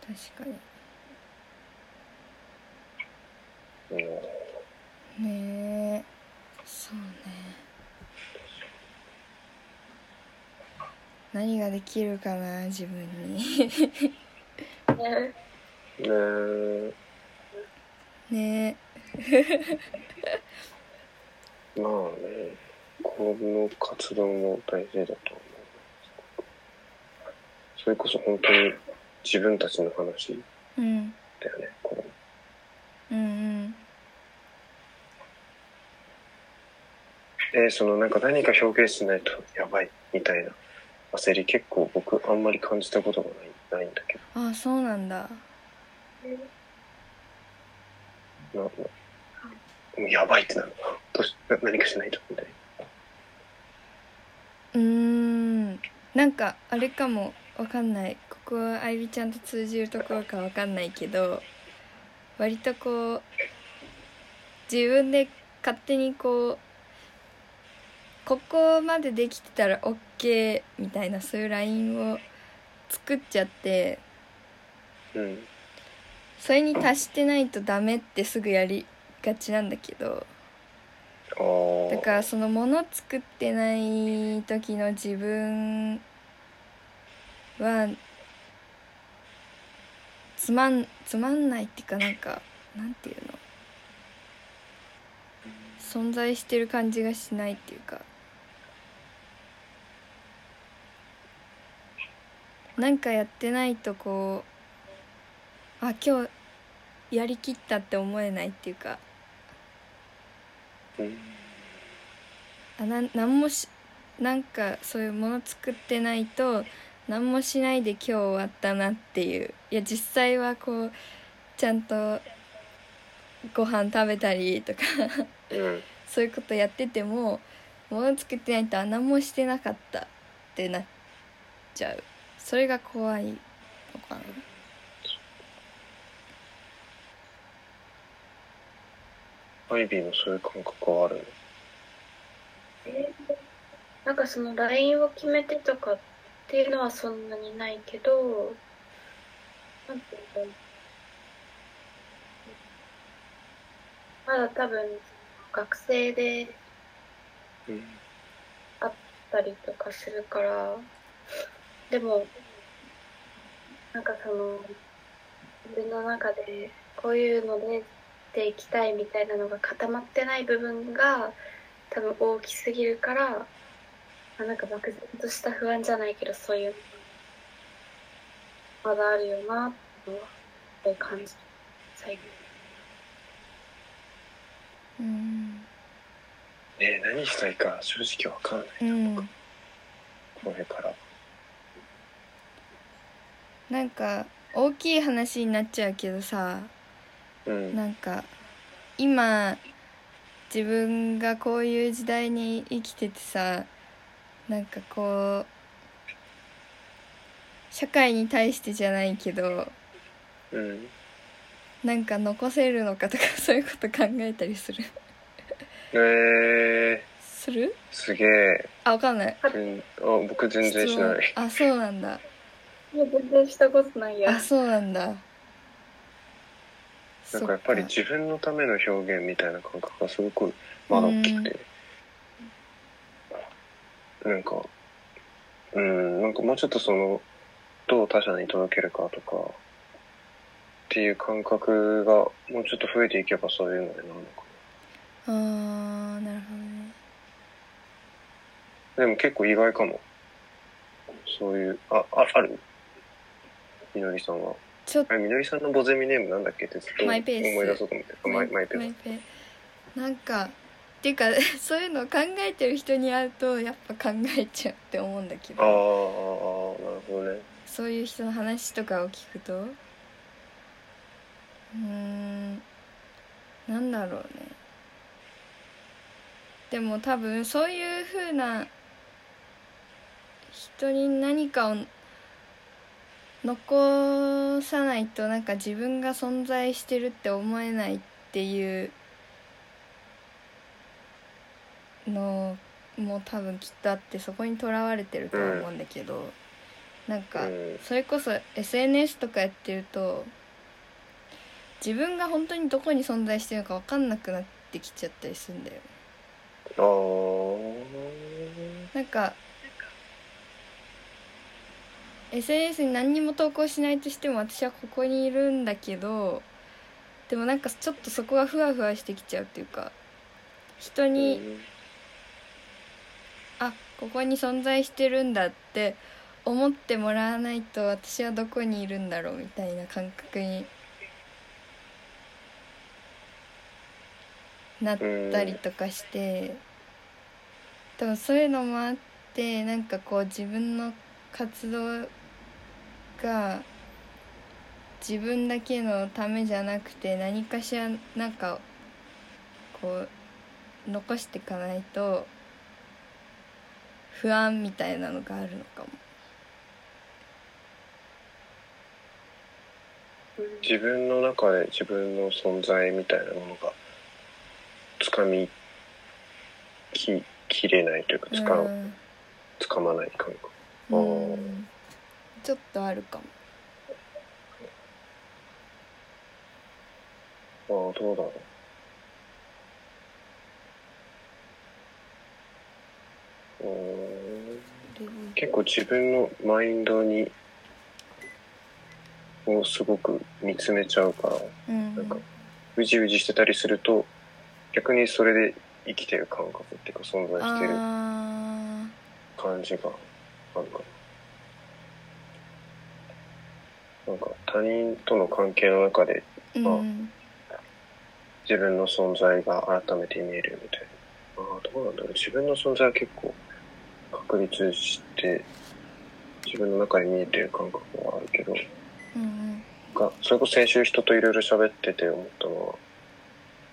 確かうん。にねえ。そうね。何ができるかな自分に。ね ねえ。ね まあねこの活動も大事だと思うそれこそ本当に自分たちの話うんだよねこのうんうん。でそのなんか何か表現しないとやばいみたいな焦り結構僕あんまり感じたことがないないんだけああそうなんだ。どなやばいってなる。どうしな何かしないとみたいなうーん。なんかあれかもわかんない。ここはあいびちゃんと通じるところかわかんないけど割とこう自分で勝手にこうここまでできてたら OK みたいなそういうラインを作っちゃってうん。それに達してないとダメってすぐやりがちなんだけどだからそのもの作ってない時の自分はつまんつまんないっていうかなんかなんていうの？存在してる感じがしないっていうか。なんかやってないとこうあ今日やりきったって思えないっていうか。うんあなんなんもしなんかそういうもの作ってないと何もしないで今日終わったなっていう。いや実際はこうちゃんとご飯食べたりとかうん。そういうことやっててももの作ってないとあ何もしてなかったってなっちゃう。それが怖いのかな。アイビーもそういう感覚はあるの？えーなんかそのラインを決めてとかっていうのはそんなにないけどなんていうのまだ多分学生であったりとかするからでもなんかその自分の中でこういうのででいきたいみたいなのが固まってない部分が多分大きすぎるからあなんか漠然とした不安じゃないけどそういうまだあるよなって感じ最近。うん。ねえ何したいか正直わかんないうん。これから。なんか大きい話になっちゃうけどさ。うん。なんか今自分がこういう時代に生きててさなんかこう社会に対してじゃないけどうん。なんか残せるのかとか そういうこと考えたりする。えー、する？すげえ、あわかんない。うん、あ僕全然しない。あそうなんだ。いや全然したことないや。あそうなんだなんかやっぱりそ自分のための表現みたいな感覚がすごくまだ大きくて、なんかうんなんかもうちょっとそのどう他者に届けるかとかっていう感覚がもうちょっと増えていけばそういうのになるのかあーなるほどね。なでも結構意外かも。そういうああある？みのりさんはちょっと。あれみのりさんのボゼミネームなんだっけ？ってずっと思いマイペース。出そうと思って。あマイマイペース。ペなんかっていうか そういうのを考えてる人に会うとやっぱ考えちゃうって思うんだけあーあーあどーなるほどね。そういう人の話とかを聞くと。うーんなんだろうね。でも多分そういう風な人に何かを残さないとなんか自分が存在してるって思えないっていうのも多分きっとあってそこにとらわれてるとは思うんだけど、なんかうん。それこそ SNS とかやってると自分が本当にどこに存在してるのか分かんなくなってきちゃったりするんだよね。なんか SNS に何にも投稿しないとしても私はここにいるんだけどでもなんかちょっとそこがふわふわしてきちゃうっていうか人にあここに存在してるんだって思ってもらわないと私はどこにいるんだろうみたいな感覚になったりとかして多分そういうのもあってなんかこう自分の活動が自分だけのためじゃなくて何かしらなんかこう残していかないと不安みたいなのがあるのかも。自分の中で自分の存在みたいなものがつかみききれないというかつか,、うん。つかまない感覚。あうー。んちょっとあるかも。ああどうだろう結構自分のマインドにをすごく見つめちゃうからうんなんかうじうじしてたりすると逆にそれで生きてる感覚っていうか存在してるあ感じがあるかな。なんか他人との関係の中でーうん自分の存在が改めて見えるみたいな。ああ、どうなんだろう。自分の存在は結構確立して自分の中に見えてる感覚はあるけど、うんがそれこそ先週人といろいろ喋ってて思ったのは、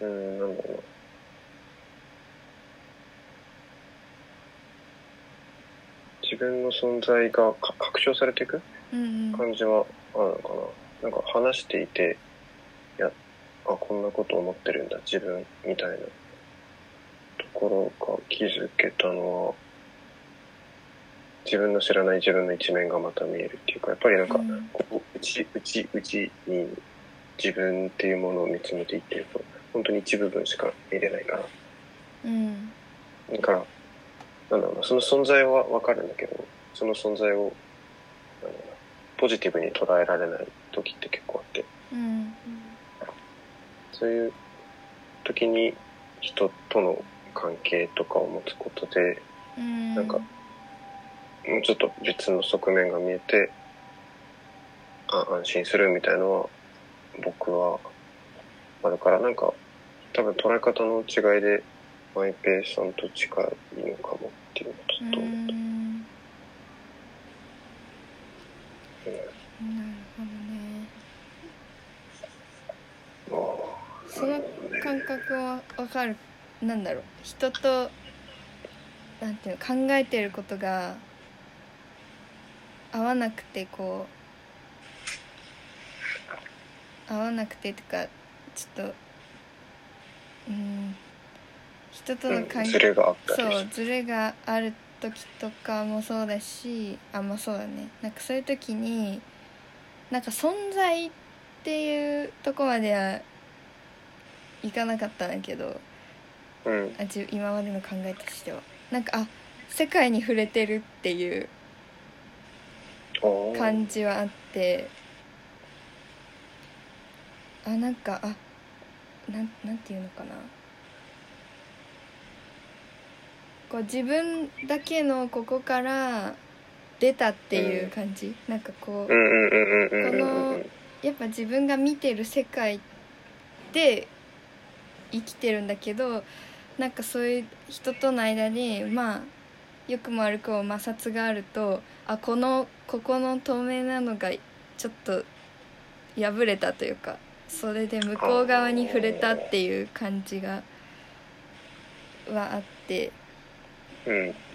うーん、なんだろうな。自分の存在がか拡張されていく感じはあるのかな。なんか話していて、いや、あ、こんなこと思ってるんだ、自分、みたいなところが気づけたのは、自分の知らない自分の一面がまた見えるっていうか、やっぱりなんか、うんここ、内、内、内に自分っていうものを見つめていってると、本当に一部分しか見れないから。うんだから、なんだろうな、その存在はわかるんだけど、その存在を、ポジティブに捉えられない時って結構あって、うんそういう時に人との関係とかを持つことで、うん。なんかもうちょっと別の側面が見えて、あ安心するみたいのは、僕はあるから、なんか、多分捉え方の違いで、マイペーさんと近いのかもっていうのをちょっとう思った。なうんるほどね。その感覚はわかるなんだろう人となんて。いうの考えてることが合わなくてこう合わなくて。ってかちょっとうん人との関うんズレがそうズレがある時とかもそうだしあまあそうだね。なんかそういう時になんか存在っていうとこまではいかなかったんだけどうん。あじ今までの考えとしては。なんかあ世界に触れてるっていう感じはあって。あなんかあなんなんていうのかな。こう自分だけのここから出たっていう感じ、なんかこううんうんうんうんうんうんうんやっぱ自分が見てる世界で生きてるんだけどなんかそういう人との間にまあ良くも悪くも摩擦があるとあこのここの透明なのがちょっと破れたというかそれで向こう側に触れたっていう感じがはあって。うん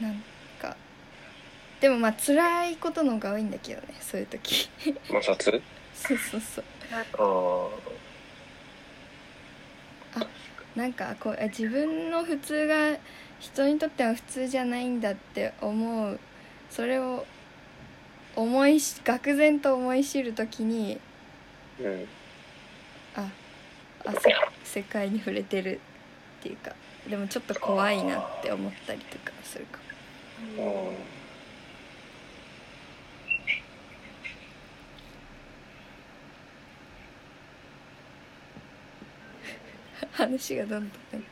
なんかでもまあ辛いことの方が多いんだけどねそういう時。摩擦？そうそうそう。ああなんかこうあ自分の普通が人にとっては普通じゃないんだって思う。それを思いし愕然と思い知る時にうん。ああせ世界に触れてるっていうかでもちょっと怖いなって思ったりとかするかも。あ話がどんどんなんか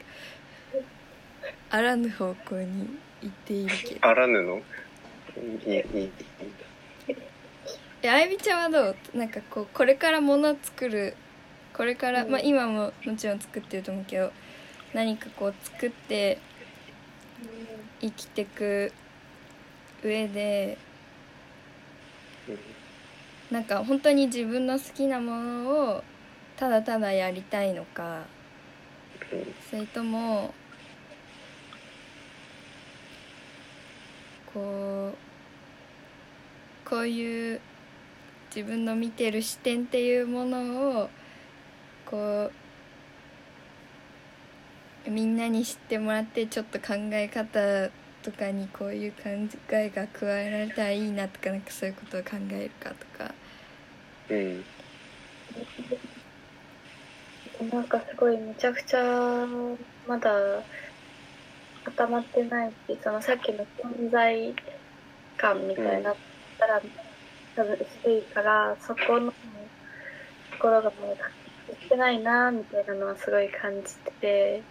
あらぬ方向に行っているけど。あらぬのいいいいえあゆみちゃんはどう？なんかこうこれから物を作るこれから、うん。まあ今ももちろん作ってると思うけど何かこう作って生きてく上でなんか本当に自分の好きなものをただただやりたいのかそれともこうこういう自分の見てる視点っていうものをこうみんなに知ってもらってちょっと考え方とかにこういう考えが加えられたらいいなとかなんかそういうことを考えるかとか。うんなんかすごいめちゃくちゃまだ固まってないしそのさっきの存在感みたいになったら、多分薄いからそこのところがもう達成してないなみたいなのはすごい感じてて、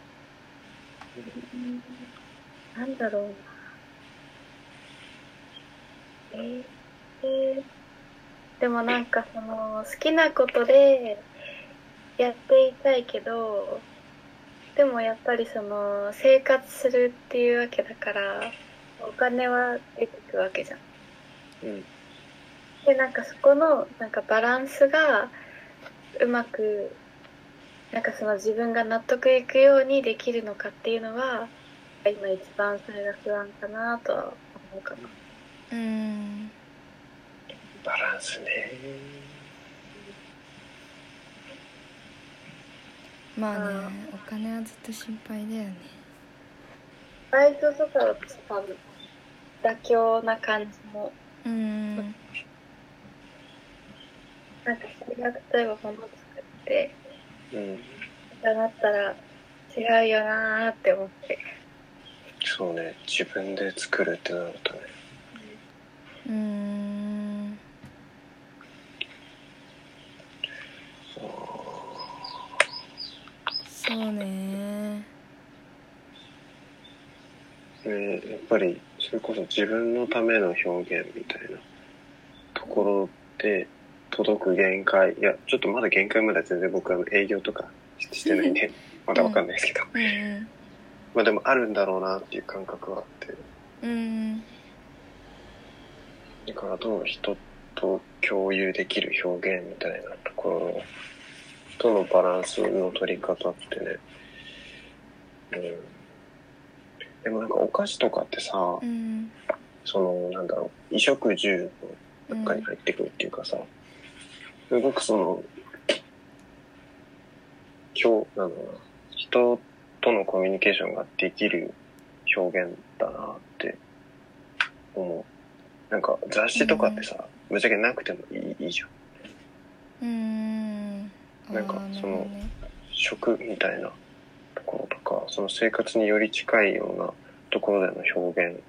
なんだろうなえーえーでもなんかその好きなことでやっていたいけどでもやっぱりその生活するっていうわけだからお金は出てくわけじゃん。うんでなんかそこのなんかバランスがうまくなんかその自分が納得いくようにできるのかっていうのは今一番それが不安かなとは思うかな。うん。バランスね。まあねお金はずっと心配だよね。バイトとかだと多分妥協な感じも。うん。なんかそれが例えば物作ってうん。だなったら違うよなーって思って。そうね自分で作るってなるとね。うんそうね。ねやっぱりそれこそ自分のための表現みたいなところで届く限界。いやちょっとまだ限界までは全然僕は営業とかしてないんでまだわかんないですけど、うんまあでもあるんだろうなっていう感覚はあって。うんだからどう人と共有できる表現みたいなところとのバランスの取り方ってね、うん、でもなんかお菓子とかってさ、うんそのなんだろう衣食住の中に入ってくるっていうかさ、すごくその今日なんだろうな人とのコミュニケーションができる表現だなって思う。なんか雑誌とかってさ、ぶっちゃけなくてもいいいいじゃん。うん。あなんかその食みたいなところとかその生活により近いようなところでの表現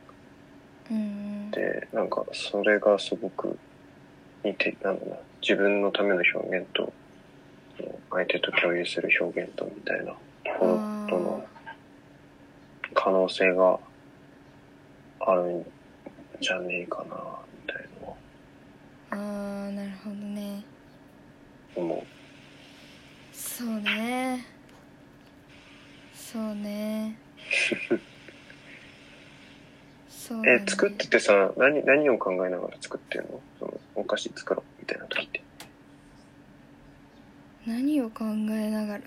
うん。でなんかそれがすごく似てなんだな自分のための表現と相手と共有する表現とみたいなところとの可能性があるんじゃねえかなみたいなあーなるほどね。思う。そうね。そうね。そうだねえ作っててさ何何を考えながら作ってるの？そのお菓子作ろうみたいな時って。何を考えながら？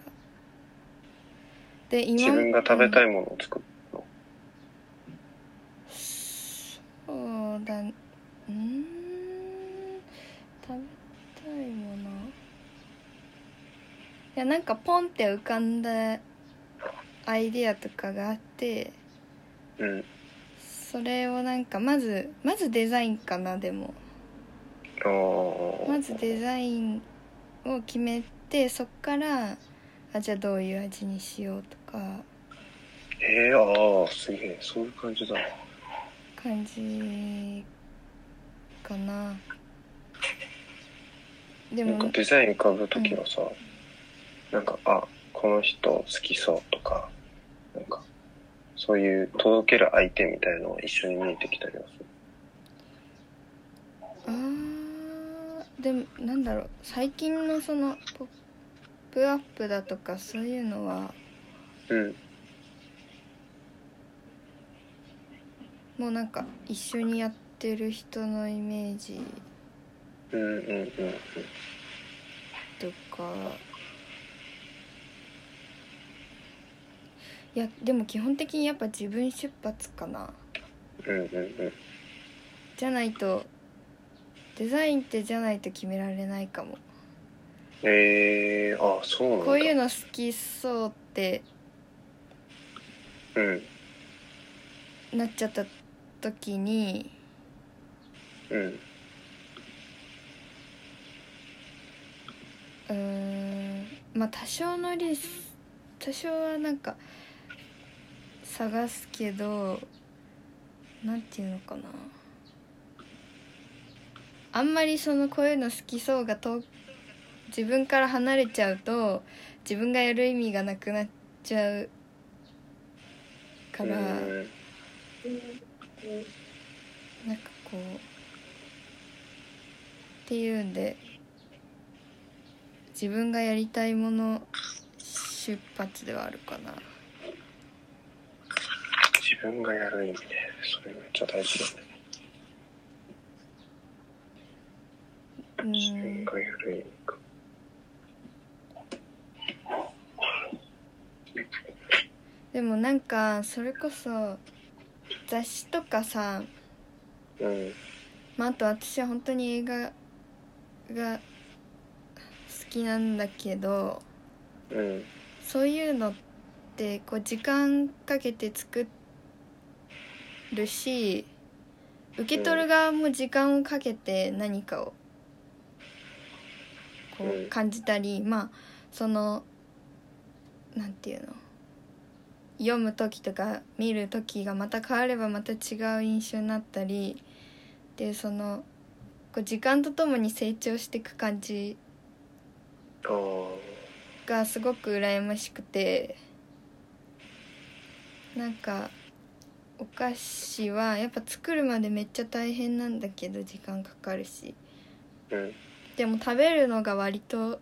で今。自分が食べたいいものを作るの。そうだうーん。食べたいもの。いやなんかポンって浮かんだアイディアとかがあってうん。それをなんかまずまずデザインかなでも。まずデザインを決めてそっからあじゃあどういう味にしようとか。えー、ああすげえそういう感じだ。感じかな。でなんかもデザイン浮かぶ時はさ、なんかあこの人好きそうとかなんかそういう届ける相手みたいのは一緒に見えてきたりはする。あーでもなんだろう。最近のその「ポップアップだとかそういうのはうん。もうなんか一緒にやってる人のイメージうんうんうんうん。とか。いやでも基本的にやっぱ自分出発かな。うんうんうん。じゃないとデザインってじゃないと決められないかもえー、あそうなんだ。こういうの好きそうってうん。なっちゃった時にうん。うーんまあ多少のリス多少はなんか探すけどなんていうのかな。あんまりそのこういうの好きそうがと自分から離れちゃうと自分がやる意味がなくなっちゃうから、うんなんかこうっていうんで自分がやりたいもの出発ではあるかな。自分がやる意味ねそれめっちゃ大事だね。う自分んがやる意味か でもなんかそれこそ雑誌とかさ、うん。まあ、あと私は本当に映画が好きなんだけどうん。そういうのってこう時間かけて作るし受け取る側も時間をかけて何かをこう感じたりまあそのなんていうの？読む時とか見る時がまた変わればまた違う印象になったりでそのこう時間とともに成長していく感じがすごく羨ましくてなんかお菓子はやっぱ作るまでめっちゃ大変なんだけど時間かかるし。うん。でも食べるのが割と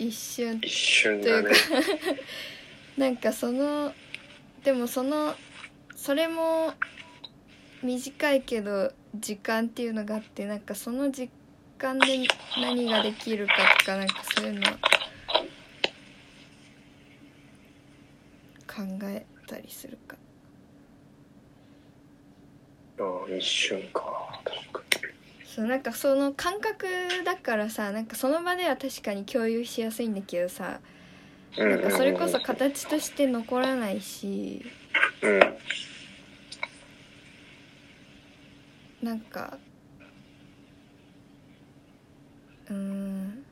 一瞬。一瞬というかだね なんかそのでもそのそれも短いけど時間っていうのがあってなんかその時間で何ができるかとかなんかそういうの考えたりするか。ああ一瞬か。確かそうなんかその感覚だからさなんかその場では確かに共有しやすいんだけどさになんかそれこそか形として残らないしうんなんかうーん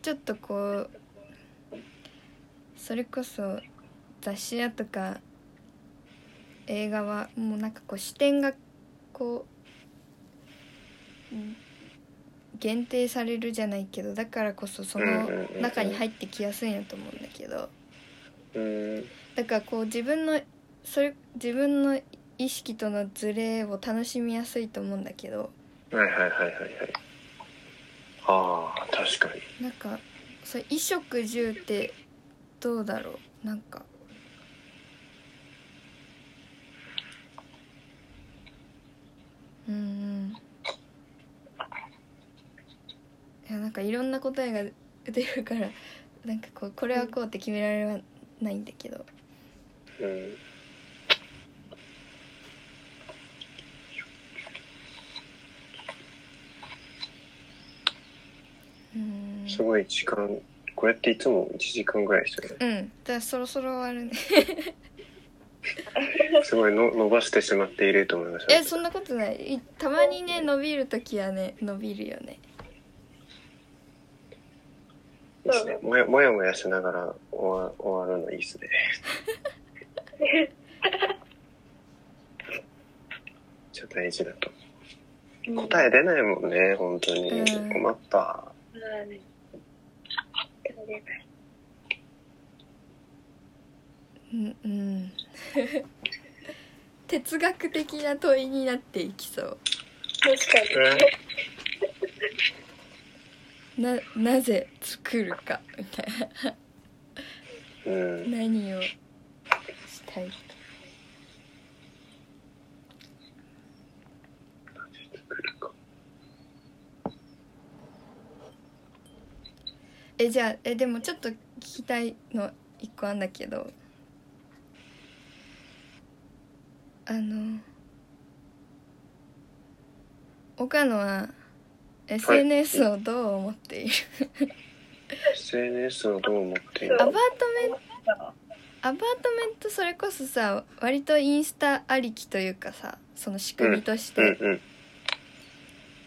ちょっとこうそれこそ雑誌やとか映画はもうなんかこう視点がこううん限定されるじゃないけどだからこそその中に入ってきやすいんやと思うんだけど。うん。だからこう自分のそれ自分の意識とのズレを楽しみやすいと思うんだけど。はいはいはいはいはい。ああ確かに。なんかそれ衣食住ってどうだろう？なんかうんうん。いやなんかいろんな答えが出るから なんかこうこれはこうって決められはないんだけど。うん。うんすごい時間これっていつも1時間ぐらいですよね。うん。だからそろそろ終わるね すごいの伸ばしてしまっていると思いましたえそんなことない。いたまにね伸びる時はね伸びるよね。いいですね。もやもやもやしながら終わ終わるのいいですね。じゃ大事だと。答え出ないもんね本当に。うん。困った。うんうん 哲学的な問いになっていきそう。確かに。ななぜ作るか。みたいなうん。何をしたい作るか。えじゃあえでもちょっと聞きたいの一個あんだけどあの岡野は SNS をどう思っている、SNS をどう思っている？アパートメントアパートメントそれこそさ割とインスタありきというかさその仕組みとして、うんうん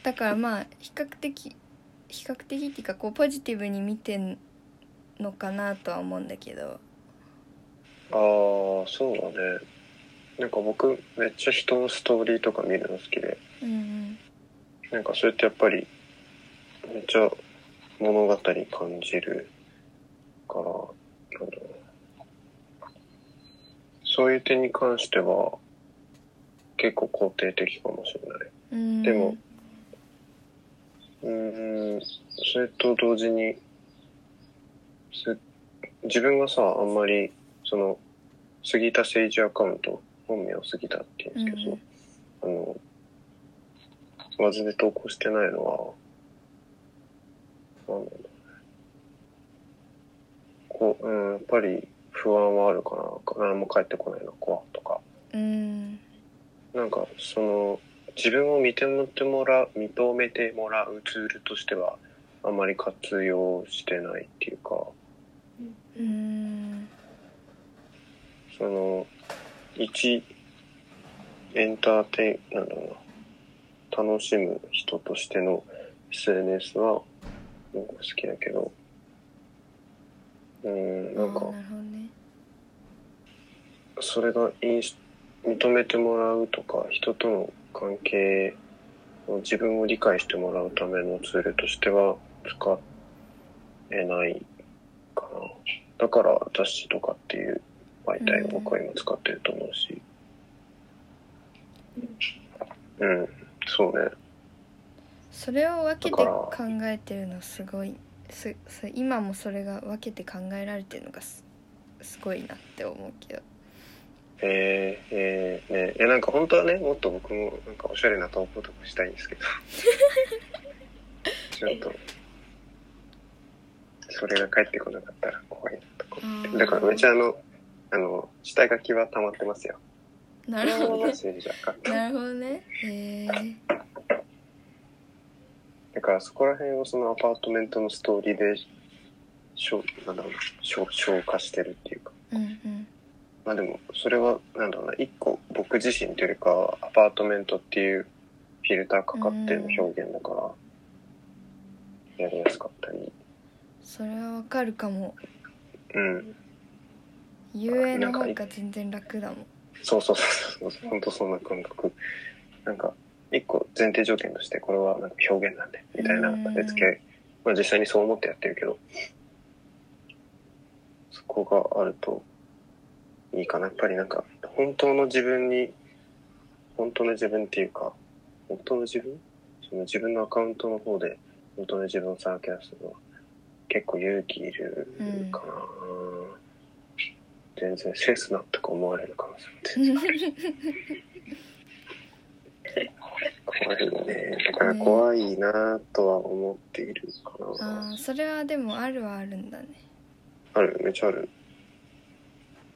だからまあ比較的比較的っていうかこうポジティブに見てんのかなとは思うんだけど。ああそうだねなんか僕めっちゃ人のストーリーとか見るの好きで。うんなんかそれってやっぱりめっちゃ物語感じるからなんだろう。なそういう点に関しては結構肯定的かもしれない。うん。でもうーんそれと同時にす自分がさあんまりその杉田政治アカウント本名杉田って言うんですけど、あのマジで投稿してないのはなんだろうね。こう、うん、やっぱり不安はあるかな。何も返ってこないの怖とか。うん。なんかその自分を認めてもらう認めてもらうツールとしてはあまり活用してないっていうか。うん。その一エンターテインなんだろうな楽しむ人としての SNS はなんか好きだけど。うんなんかそれがインス認めてもらうとか人との関係を自分を理解してもらうためのツールとしては使えないかな。だから雑誌とかっていう媒体を僕は今使ってると思うし。うんそうね。それを分けて考えてるのすごいすす今もそれが分けて考えられてるのがすすごいなって思うけど。えー、えー、ね。えなんか本当はねもっと僕もなんかおしゃれな投稿とかしたいんですけど。ちょっと。それが返ってこなかったら怖いなとかだからめっちゃあのあの下書きは溜まってますよ。なるほどね。なるほどね。へえだからそこら辺をそのアパートメントのストーリーで消なんだろうな消消化してるっていうか。うんうん。まあでもそれはなんだろうな一個僕自身というよりかはアパートメントっていうフィルターかかっての表現だからやりやすかったり。それはわかるかも。うん。遊泳の方が全然楽だもんそうそうそうそう。本当そんな感覚。なんか、一個前提条件として、これはなんか表現なんで、みたいなうん立て付け、まあ実際にそう思ってやってるけど、そこがあるといいかな。やっぱりなんか、本当の自分に、本当の自分っていうか、本当の自分？その自分のアカウントの方で、本当の自分をさらけ出すのは、結構勇気いるかな。全然センスなとか思われる可能性も全然怖いよね。だから怖いなとは思っているかな。ああそれはでもあるはあるんだねある、めっちゃある。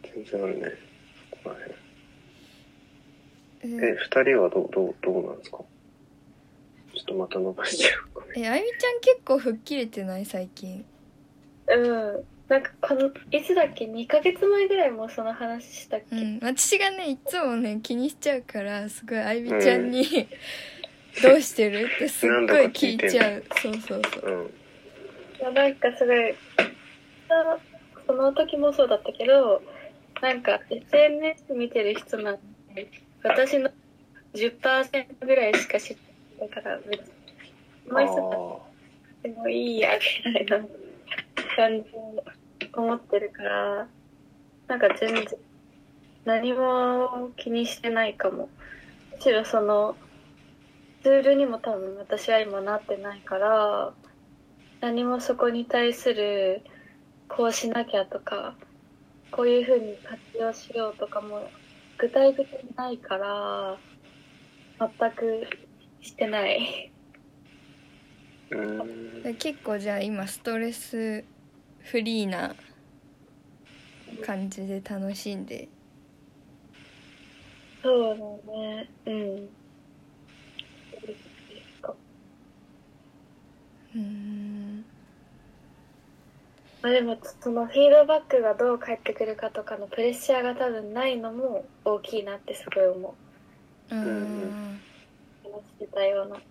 全然あるね。ここら辺ええ、二人はどう、どう、どうなんですか？ちょっとまた伸ばしちゃう。えあゆみちゃん結構吹っ切れてない？最近うん。なんかこの、いつだっけ ?2 ヶ月前ぐらいもその話したっけ、うん。私がねいつもね気にしちゃうからすごいあゆみちゃんに、どうしてる？ってすっごい聞いちゃう。そうそうそう。うん。いやなんかすごい、その時もそうだったけど、なんか SNS 見てる人なんて、私の10%ぐらいしか知ってないから、別に、このもいいや、みたいな感じを思ってるから、なんか全然何も気にしてないかも。むしろその、ツールにも多分私は今なってないから、何もそこに対する、こうしなきゃとか、こういう風に活用しようとかも、具体的にないから、全くしてない。あ。うん。で結構じゃあ今ストレスフリーな感じで楽しんでそうだね。うん。うーんまあでも、そのフィードバックがどう返ってくるかとかのプレッシャーが多分ないのも大きいなってすごい思う。うーうんん話してたような。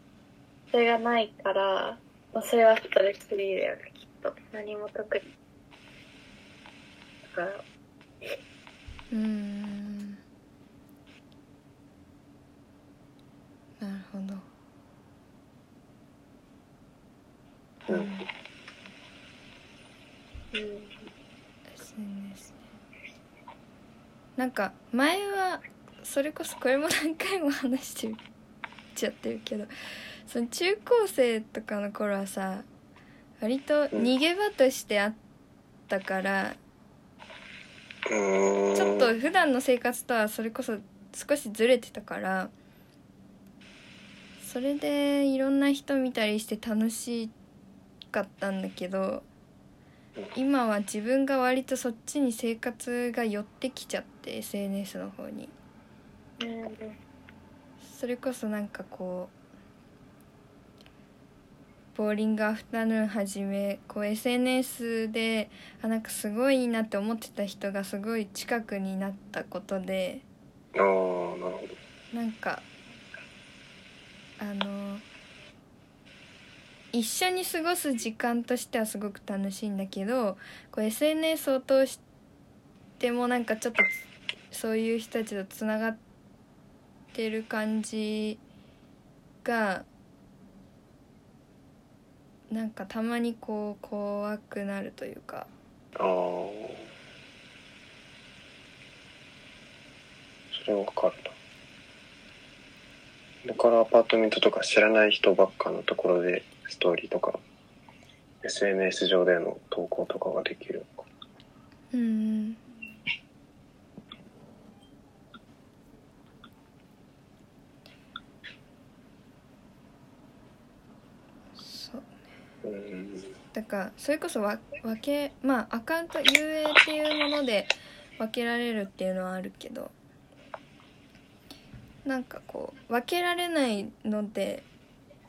それがないから、まあ、それはストレスフリーだよね、きっと。何も特に。だから、うーんなるほどうん。うん。SNS ねなんか前はそれこそこれも何回も話してちゃってるけどその中高生とかの頃はさ割と逃げ場としてあったから、うん。ちょっと普段の生活とはそれこそ少しずれてたからそれでいろんな人見たりして楽しかったんだけど今は自分が割とそっちに生活が寄ってきちゃって SNS の方にうん。それこそなんかこうボーリングアフタヌーンはじめこう SNS であなんかすごいいいなって思ってた人がすごい近くになったことでああ、なるほど。なんかあの一緒に過ごす時間としてはすごく楽しいんだけどこう SNS を通してもなんかちょっとつそういう人たちとつながってる感じがなんかたまにこう怖くなるというかああ。それはわかるな。だからアパートメントとか知らない人ばっかのところでストーリーとか SNS 上での投稿とかができる。うんそううん。だからそれこそわ分けまあアカウント遊泳っていうもので分けられるっていうのはあるけどなんかこう分けられないので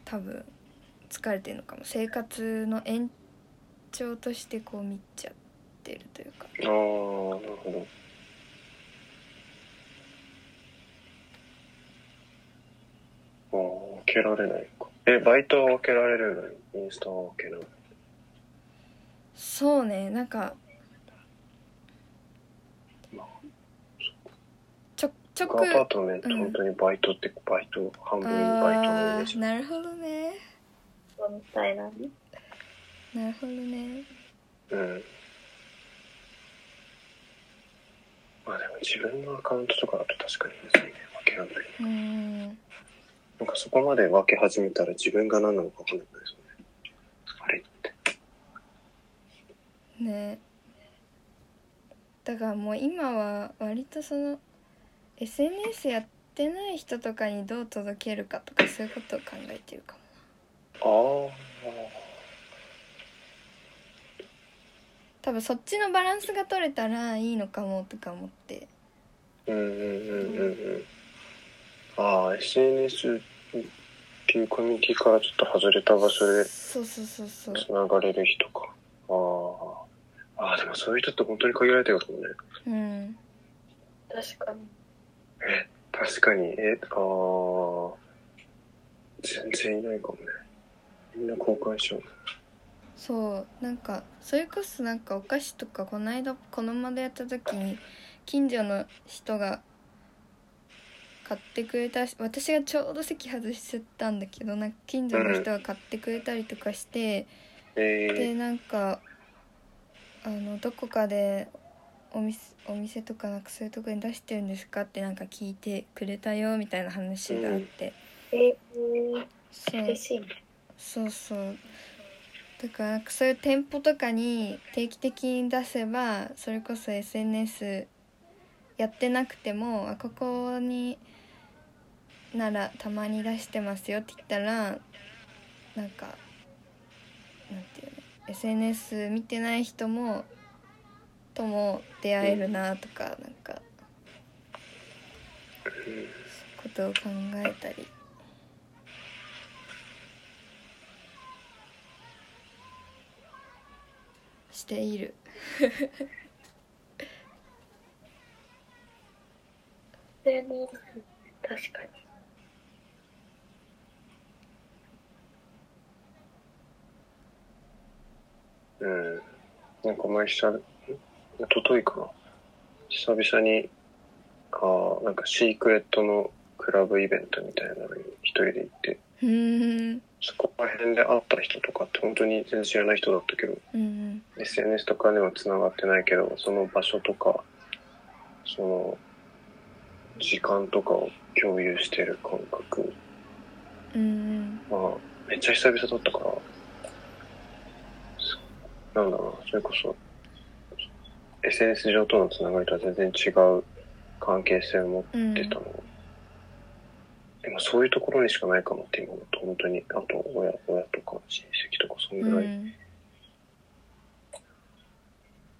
多分疲れてるのかも生活の延長としてこう見ちゃってるというかああ、なるほど。ああ、分けられないか。え、バイトは分けられるのに、インスタは分けな。い。そうねなんかまあちょちょ僕アパーくトメント、うん。本当にバイトってバイト半分バイトのイメあージーなるほどね。そうみたいなね。なるほどね。うん。まあでも自分のアカウントとかだと確かに別にね。分けられない。うん。なんかそこまで分け始めたら自分が何なのか分かんなくないですよねあれってね。だからもう今は割とその SNS やってない人とかにどう届けるかとかそういうことを考えてるかもあ多分そっちのバランスが取れたらいいのかもとか思って。あうんうんうんうんうん。ああ SNS っていうコミュニティからちょっと外れた場所でそうそうそうそう。つながれる人か。ああああでもそういう人って本当に限られてるかもね。うん。確かに。確かに。えああ全然いないかもね。みんな交換しよう。そうなんかそれこそなんかお菓子とかこの間この間でやった時に近所の人が買ってくれたし私がちょうど席外しちゃったんだけどなんか近所の人が買ってくれたりとかして、えでなんかあのどこかでお店お店とかなんかそういうとこに出してるんですかってなんか聞いてくれたよみたいな話があって、えー、そうしい。そうそうだからなんかそういう店舗とかに定期的に出せばそれこそ SNS やってなくてもあここにならたまに出してますよって言ったらなんかなんていうの？SNS 見てない人もとも出会えるなとかなんかういうことを考えたり。しているでも、確かに。うん。なんか前久々、ん一昨日かな。久々に、ああ、なんかシークレットのクラブイベントみたいなのに一人で行って、うーん。そこら辺で会った人とかって本当に全然知らない人だったけど、うん、SNS とかでは繋がってないけど、その場所とか、その、時間とかを共有してる感覚、うん、まあ、めっちゃ久々だったから、そなんだろうな、それこそ、SNS 上とのつながりとは全然違う関係性を持うん、ってたの。でもそういうところにしかないかもって今思うと、本当に、あと親、親とか親戚とかそんぐらい。うん、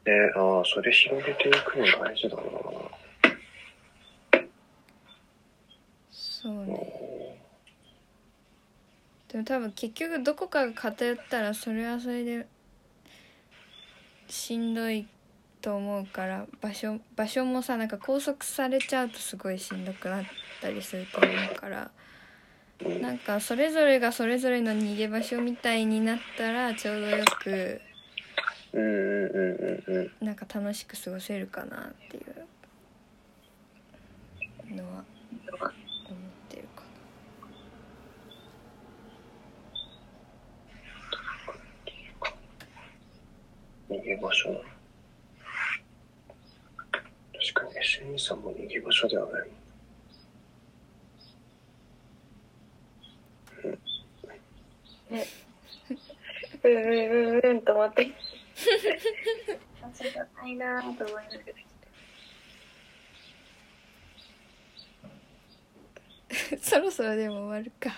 で、ああ、それ広げていくの大事だな。そうねでも多分結局どこかが偏ったらそれはそれでしんどいと思うから場所場所もさなんか拘束されちゃうとすごいしんどくなったりすると思うからうんなんかそれぞれがそれぞれの逃げ場所みたいになったらちょうどよく。なんか楽しく過ごせるかなっていうのは思ってるか逃げ場所。確かに SN さんも逃げ場所ではないもん。うんうんうんうんと思って。あ、そうじゃないなぁと思いながら。そろそろでも終わるか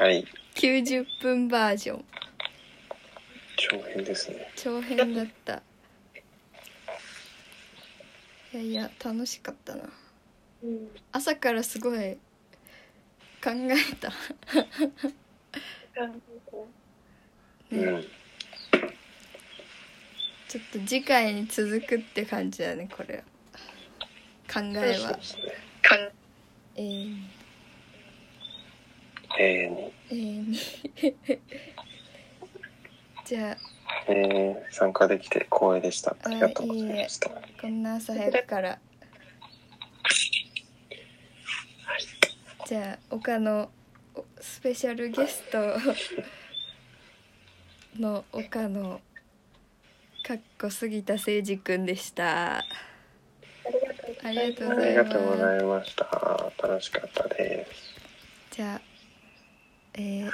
はい。90分バージョン長編ですね。長編だったいやいや楽しかったなうん。朝からすごい考えたね、うん。ちょっと次回に続くって感じだねこれは考えはそうですね。永遠に永遠に。永遠にじゃあえー、参加できて光栄でした。ありがとうございました。こんな朝早くからじゃあ岡のおスペシャルゲストの岡野かっこ杉田誠司くんでしたありがとうございますありがとうございますありがとうございました。楽しかったです。じゃあえー、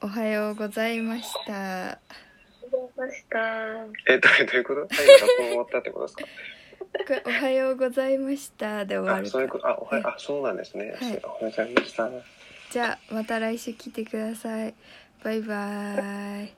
おはようございましたました。え、どういうこと？最後学校終わったってことですか？おはようございました。で終わあ、るそういうこと、あ、おははいあ、そうなんですね。はい。おはようございました。じゃあまた来週来てください。バイバーイ